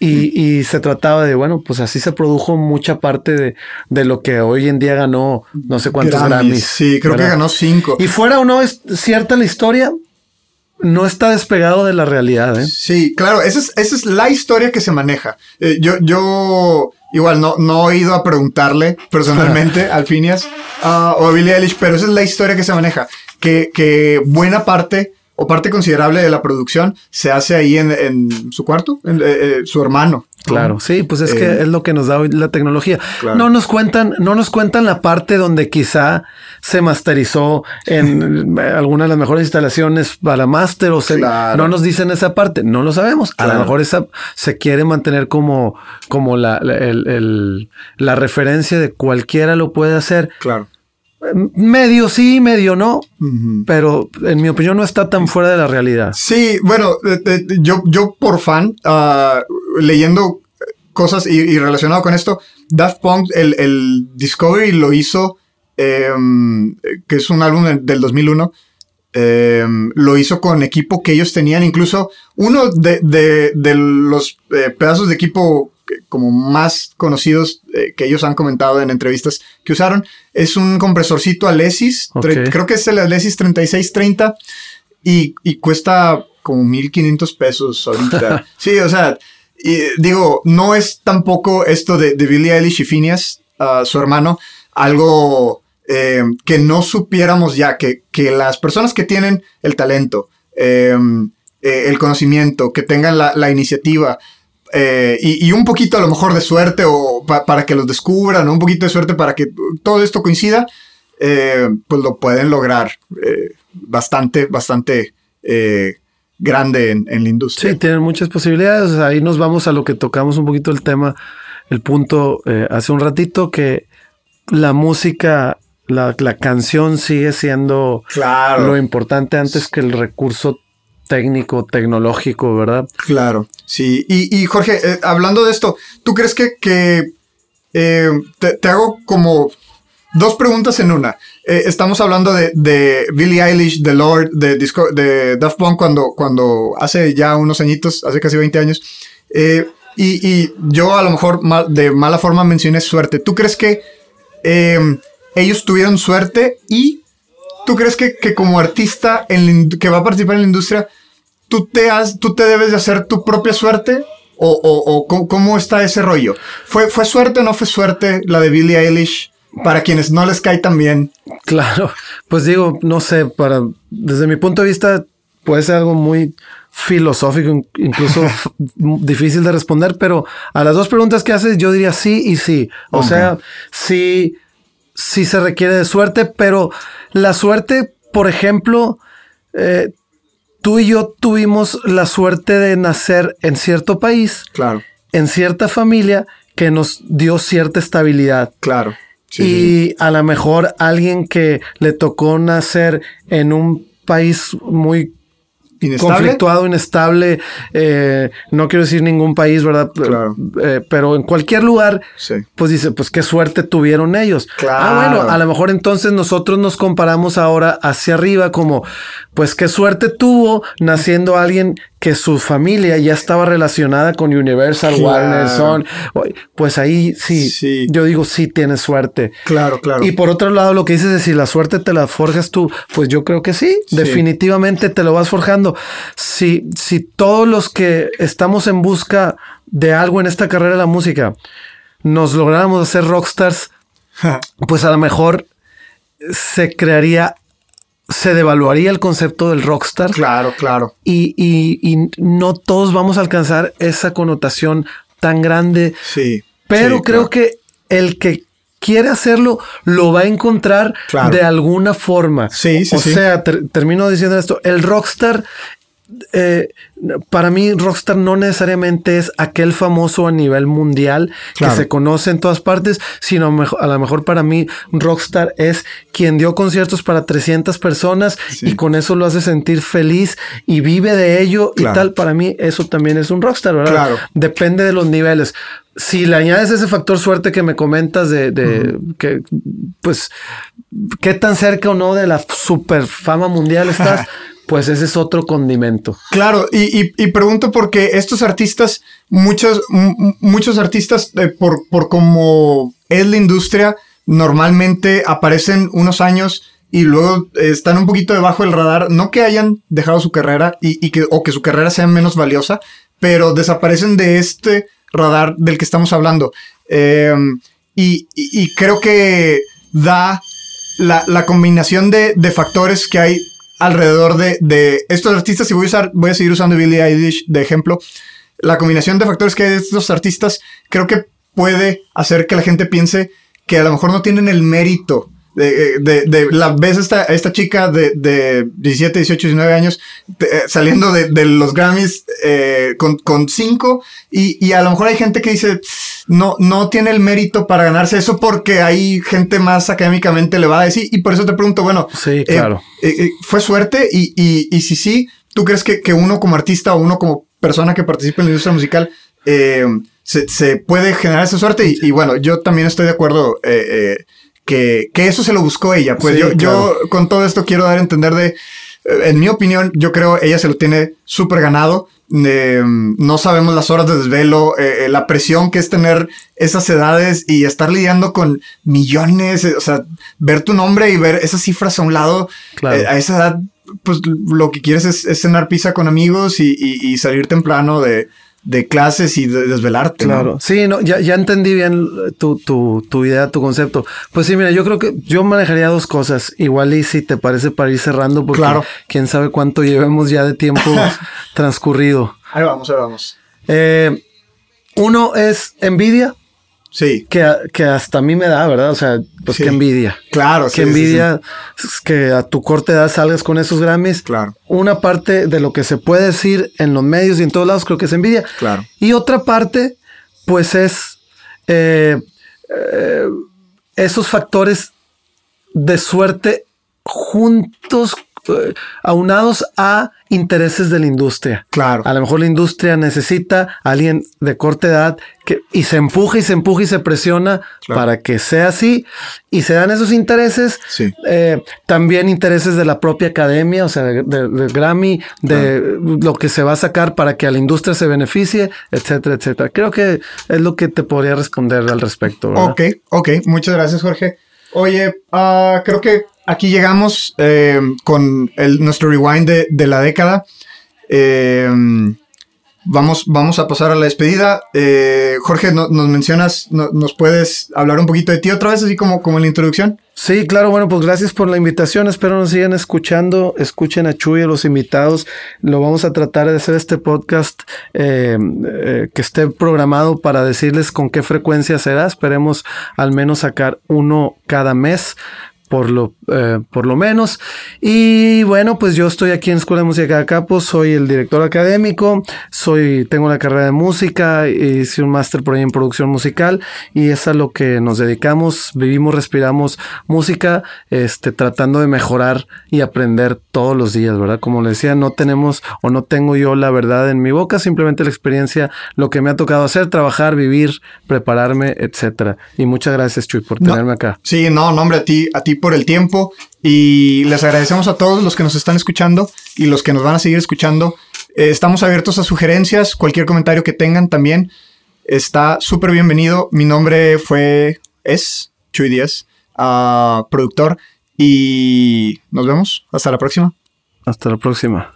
Y, se trataba de, bueno, pues así se produjo mucha parte de, lo que hoy en día ganó no sé cuántos Grammys. sí, creo que ganó cinco. Y fuera o no es cierta la historia, no está despegado de la realidad. ¿eh? Sí, claro, esa es, esa es la historia que se maneja. Eh, yo, yo igual no, no he ido a preguntarle personalmente al Phineas ah, o a Billie Eilish, pero esa es la historia que se maneja que, que buena parte o parte considerable de la producción se hace ahí en, en su cuarto, en, eh, eh, su hermano. Claro, sí, pues es que eh, es lo que nos da hoy la tecnología. No nos cuentan, no nos cuentan la parte donde quizá se masterizó en alguna de las mejores instalaciones para máster o se, no nos dicen esa parte, no lo sabemos. A lo mejor esa se quiere mantener como, como la, el, el, la referencia de cualquiera lo puede hacer. Claro. Medio sí, medio no, pero en mi opinión no está tan fuera de la realidad. Sí, bueno, yo, yo por fan, ah, leyendo cosas y, relacionado con esto, Daft Punk, el, Discovery lo hizo, em, que es un álbum del 2001, em, lo hizo con equipo que ellos tenían, incluso uno de, los eh, pedazos de equipo como más conocidos eh, que ellos han comentado en entrevistas que usaron. Es un compresorcito Alesis, creo que es el Alesis 3630 y, y cuesta como 1500 pesos ahorita. sí, o sea, digo, no es tampoco esto de, de Billie Eilish y Phineas, uh, su hermano, algo eh, que no supiéramos ya, que, que, las personas que tienen el talento, eh, el conocimiento, que tengan la, la iniciativa, eh, y, un poquito a lo mejor de suerte o para que los descubran, un poquito de suerte para que todo esto coincida. eh, pues lo pueden lograr eh, bastante, bastante grande en, en, la industria. Sí, tienen muchas posibilidades. Ahí nos vamos a lo que tocamos un poquito el tema, el punto hace un ratito, que la música, la, la canción sigue siendo claro. lo importante antes que el recurso técnico, tecnológico, ¿verdad? Claro, sí. Y, y Jorge, hablando de esto, ¿tú crees que, que te, te hago como Dos preguntas en una. Eh, estamos hablando de, de, Billie Eilish, The Lord, de, Disco, de Daft Punk cuando, cuando hace ya unos añitos, hace casi 20 años. Eh, y, y, yo a lo mejor de mala forma mencioné suerte. ¿Tú crees que ellos tuvieron suerte y tú crees que, que como artista en que va a participar en la industria, tú te, has, tú te debes de hacer tu propia suerte? ¿O, o, o cómo está ese rollo? ¿Fue, ¿Fue suerte o no fue suerte la de Billie Eilish? para quienes no les cae tan bien. Claro, pues digo, no sé, para desde mi punto de vista puede ser algo muy filosófico, incluso difícil de responder, pero a las dos preguntas que haces yo diría sí y sí. O sea, sí, sí se requiere de suerte, pero la suerte, por ejemplo, eh, tú y yo tuvimos la suerte de nacer en cierto país, claro, en cierta familia que nos dio cierta estabilidad. Claro. Y a lo mejor alguien que le tocó nacer en un país muy ¿Inestable? conflictuado, inestable, eh, no quiero decir ningún país, ¿verdad? Claro. Eh, pero en cualquier lugar, sí. pues dice, pues qué suerte tuvieron ellos. Claro. Ah, bueno, a lo mejor entonces nosotros nos comparamos ahora hacia arriba como, pues qué suerte tuvo naciendo alguien que su familia ya estaba relacionada con Universal, Claro. Warner, Son. Pues ahí sí, Sí. yo digo sí tienes suerte. Claro, claro. Y por otro lado, lo que dices de si la suerte te la forjas tú, pues yo creo que sí, Sí. definitivamente te lo vas forjando. Si, si todos los que estamos en busca de algo en esta carrera de la música nos lográramos hacer rockstars, pues a lo mejor se crearía, se devaluaría el concepto del rockstar claro, claro. y, y- y no todos vamos a alcanzar esa connotación tan grande Sí. pero Sí, creo claro. que el que quiere hacerlo lo va a encontrar Claro. de alguna forma. Sí, sí, o sí. sea, ter- termino diciendo esto, el rockstar, eh, para mí rockstar no necesariamente es aquel famoso a nivel mundial Claro. que se conoce en todas partes, sino a lo mejor para mí rockstar es quien dio conciertos para 300 personas Sí. y con eso lo hace sentir feliz y vive de ello Claro. y tal. Para mí eso también es un rockstar, ¿verdad? Claro. Depende de los niveles. Si le añades ese factor suerte que me comentas de, de que, pues, qué tan cerca o no de la super fama mundial estás, pues ese es otro condimento. Claro, y, y- y pregunto porque estos artistas, muchos, muchos artistas, eh, por, por como es la industria, normalmente aparecen unos años y luego están un poquito debajo del radar. No que hayan dejado su carrera y, y que, o que su carrera sea menos valiosa, pero desaparecen de este radar del que estamos hablando. Eh, y, y- y creo que da la, la combinación de, de factores que hay alrededor de, de estos artistas, y voy a, usar, voy a seguir usando Billie Eilish de ejemplo, la combinación de factores que hay de estos artistas creo que puede hacer que la gente piense que a lo mejor no tienen el mérito. De, de, de- la ves esta, esta chica de, de 17, 18, 19 años te- eh, saliendo de, de los Grammys eh, con, con cinco y, y a lo mejor hay gente que dice no, no tiene el mérito para ganarse eso porque hay gente más académicamente elevada de sí y por eso te pregunto, bueno, Sí, eh, claro. eh, eh, ¿Fue suerte? Y, y, y si sí, ¿tú crees que, que uno como artista o uno como persona que participa en la industria musical eh, se, se puede generar esa suerte? Y, bueno, yo también estoy de acuerdo eh, eh, que, que eso se lo buscó ella. Pues Sí, yo, claro. yo con todo esto quiero dar a entender de, eh, en mi opinión, yo creo ella se lo tiene súper ganado. Eh, no sabemos las horas de desvelo, eh, la presión que es tener esas edades y estar lidiando con millones, eh, o sea, ver tu nombre y ver esas cifras a un lado, Claro. a esa edad, pues lo que quieres es, es cenar pizza con amigos y, y- y salir temprano de, de clases y de- desvelarte. ¿no? Claro, sí, no, ya, ya entendí bien tu, tu, tu idea, tu concepto. Pues sí, mira, yo creo que yo manejaría dos cosas. Igual y si te parece para ir cerrando, porque Claro. quién sabe cuánto llevemos ya de tiempo transcurrido. Ahí vamos, ahí vamos. Eh, uno es envidia. Sí. Que, que hasta a mí me da, ¿verdad? O sea, pues Sí. qué envidia. Claro, Qué sí, sí, sí. envidia que a tu corta edad salgas con esos Grammys. Claro, Una parte de lo que se puede decir en los medios y en todos lados creo que es envidia. claro. Y otra parte, pues es eh, eh, esos factores de suerte juntos, aunados a intereses de la industria. Claro. A lo mejor la industria necesita a alguien de corta edad que, y se empuja y se empuja y se presiona Claro. para que sea así. Y se dan esos intereses. Sí. Eh, también intereses de la propia academia, o sea, de, de- Grammy, de lo que se va a sacar para que a la industria se beneficie, etcétera, etcétera. Creo que es lo que te podría responder al respecto. ¿verdad? Ok, ok. Muchas gracias, Jorge. Oye, ah, creo que aquí llegamos eh, con el, nuestro rewind de, la década. Eh, vamos, vamos a pasar a la despedida. Eh, Jorge, no- nos mencionas, no- nos puedes hablar un poquito de ti otra vez, así como, como en la introducción. Sí, claro, bueno, pues gracias por la invitación. Espero nos sigan escuchando. Escuchen a Chuy, a los invitados. Lo vamos a tratar de hacer este podcast que esté programado para decirles con qué frecuencia será. Esperemos al menos sacar uno cada mes. Por lo, eh, por lo menos. Y bueno, pues yo estoy aquí en Escuela de Música de Capo, soy el director académico, soy, tengo una carrera de música, hice un máster por ahí en producción musical y es a lo que nos dedicamos, vivimos, respiramos música, este, tratando de mejorar y aprender todos los días, ¿verdad? Como le decía, no tenemos o no tengo yo la verdad en mi boca, simplemente la experiencia, lo que me ha tocado hacer, trabajar, vivir, prepararme, etcétera. Y muchas gracias, Chuy, por No. tenerme acá. Sí, no, nombre a ti, a ti por el tiempo y les agradecemos a todos los que nos están escuchando y los que nos van a seguir escuchando. Eh, estamos abiertos a sugerencias, cualquier comentario que tengan también está súper bienvenido. Mi nombre fue, es Chuy Díaz, ah, productor y nos vemos. Hasta la próxima. Hasta la próxima.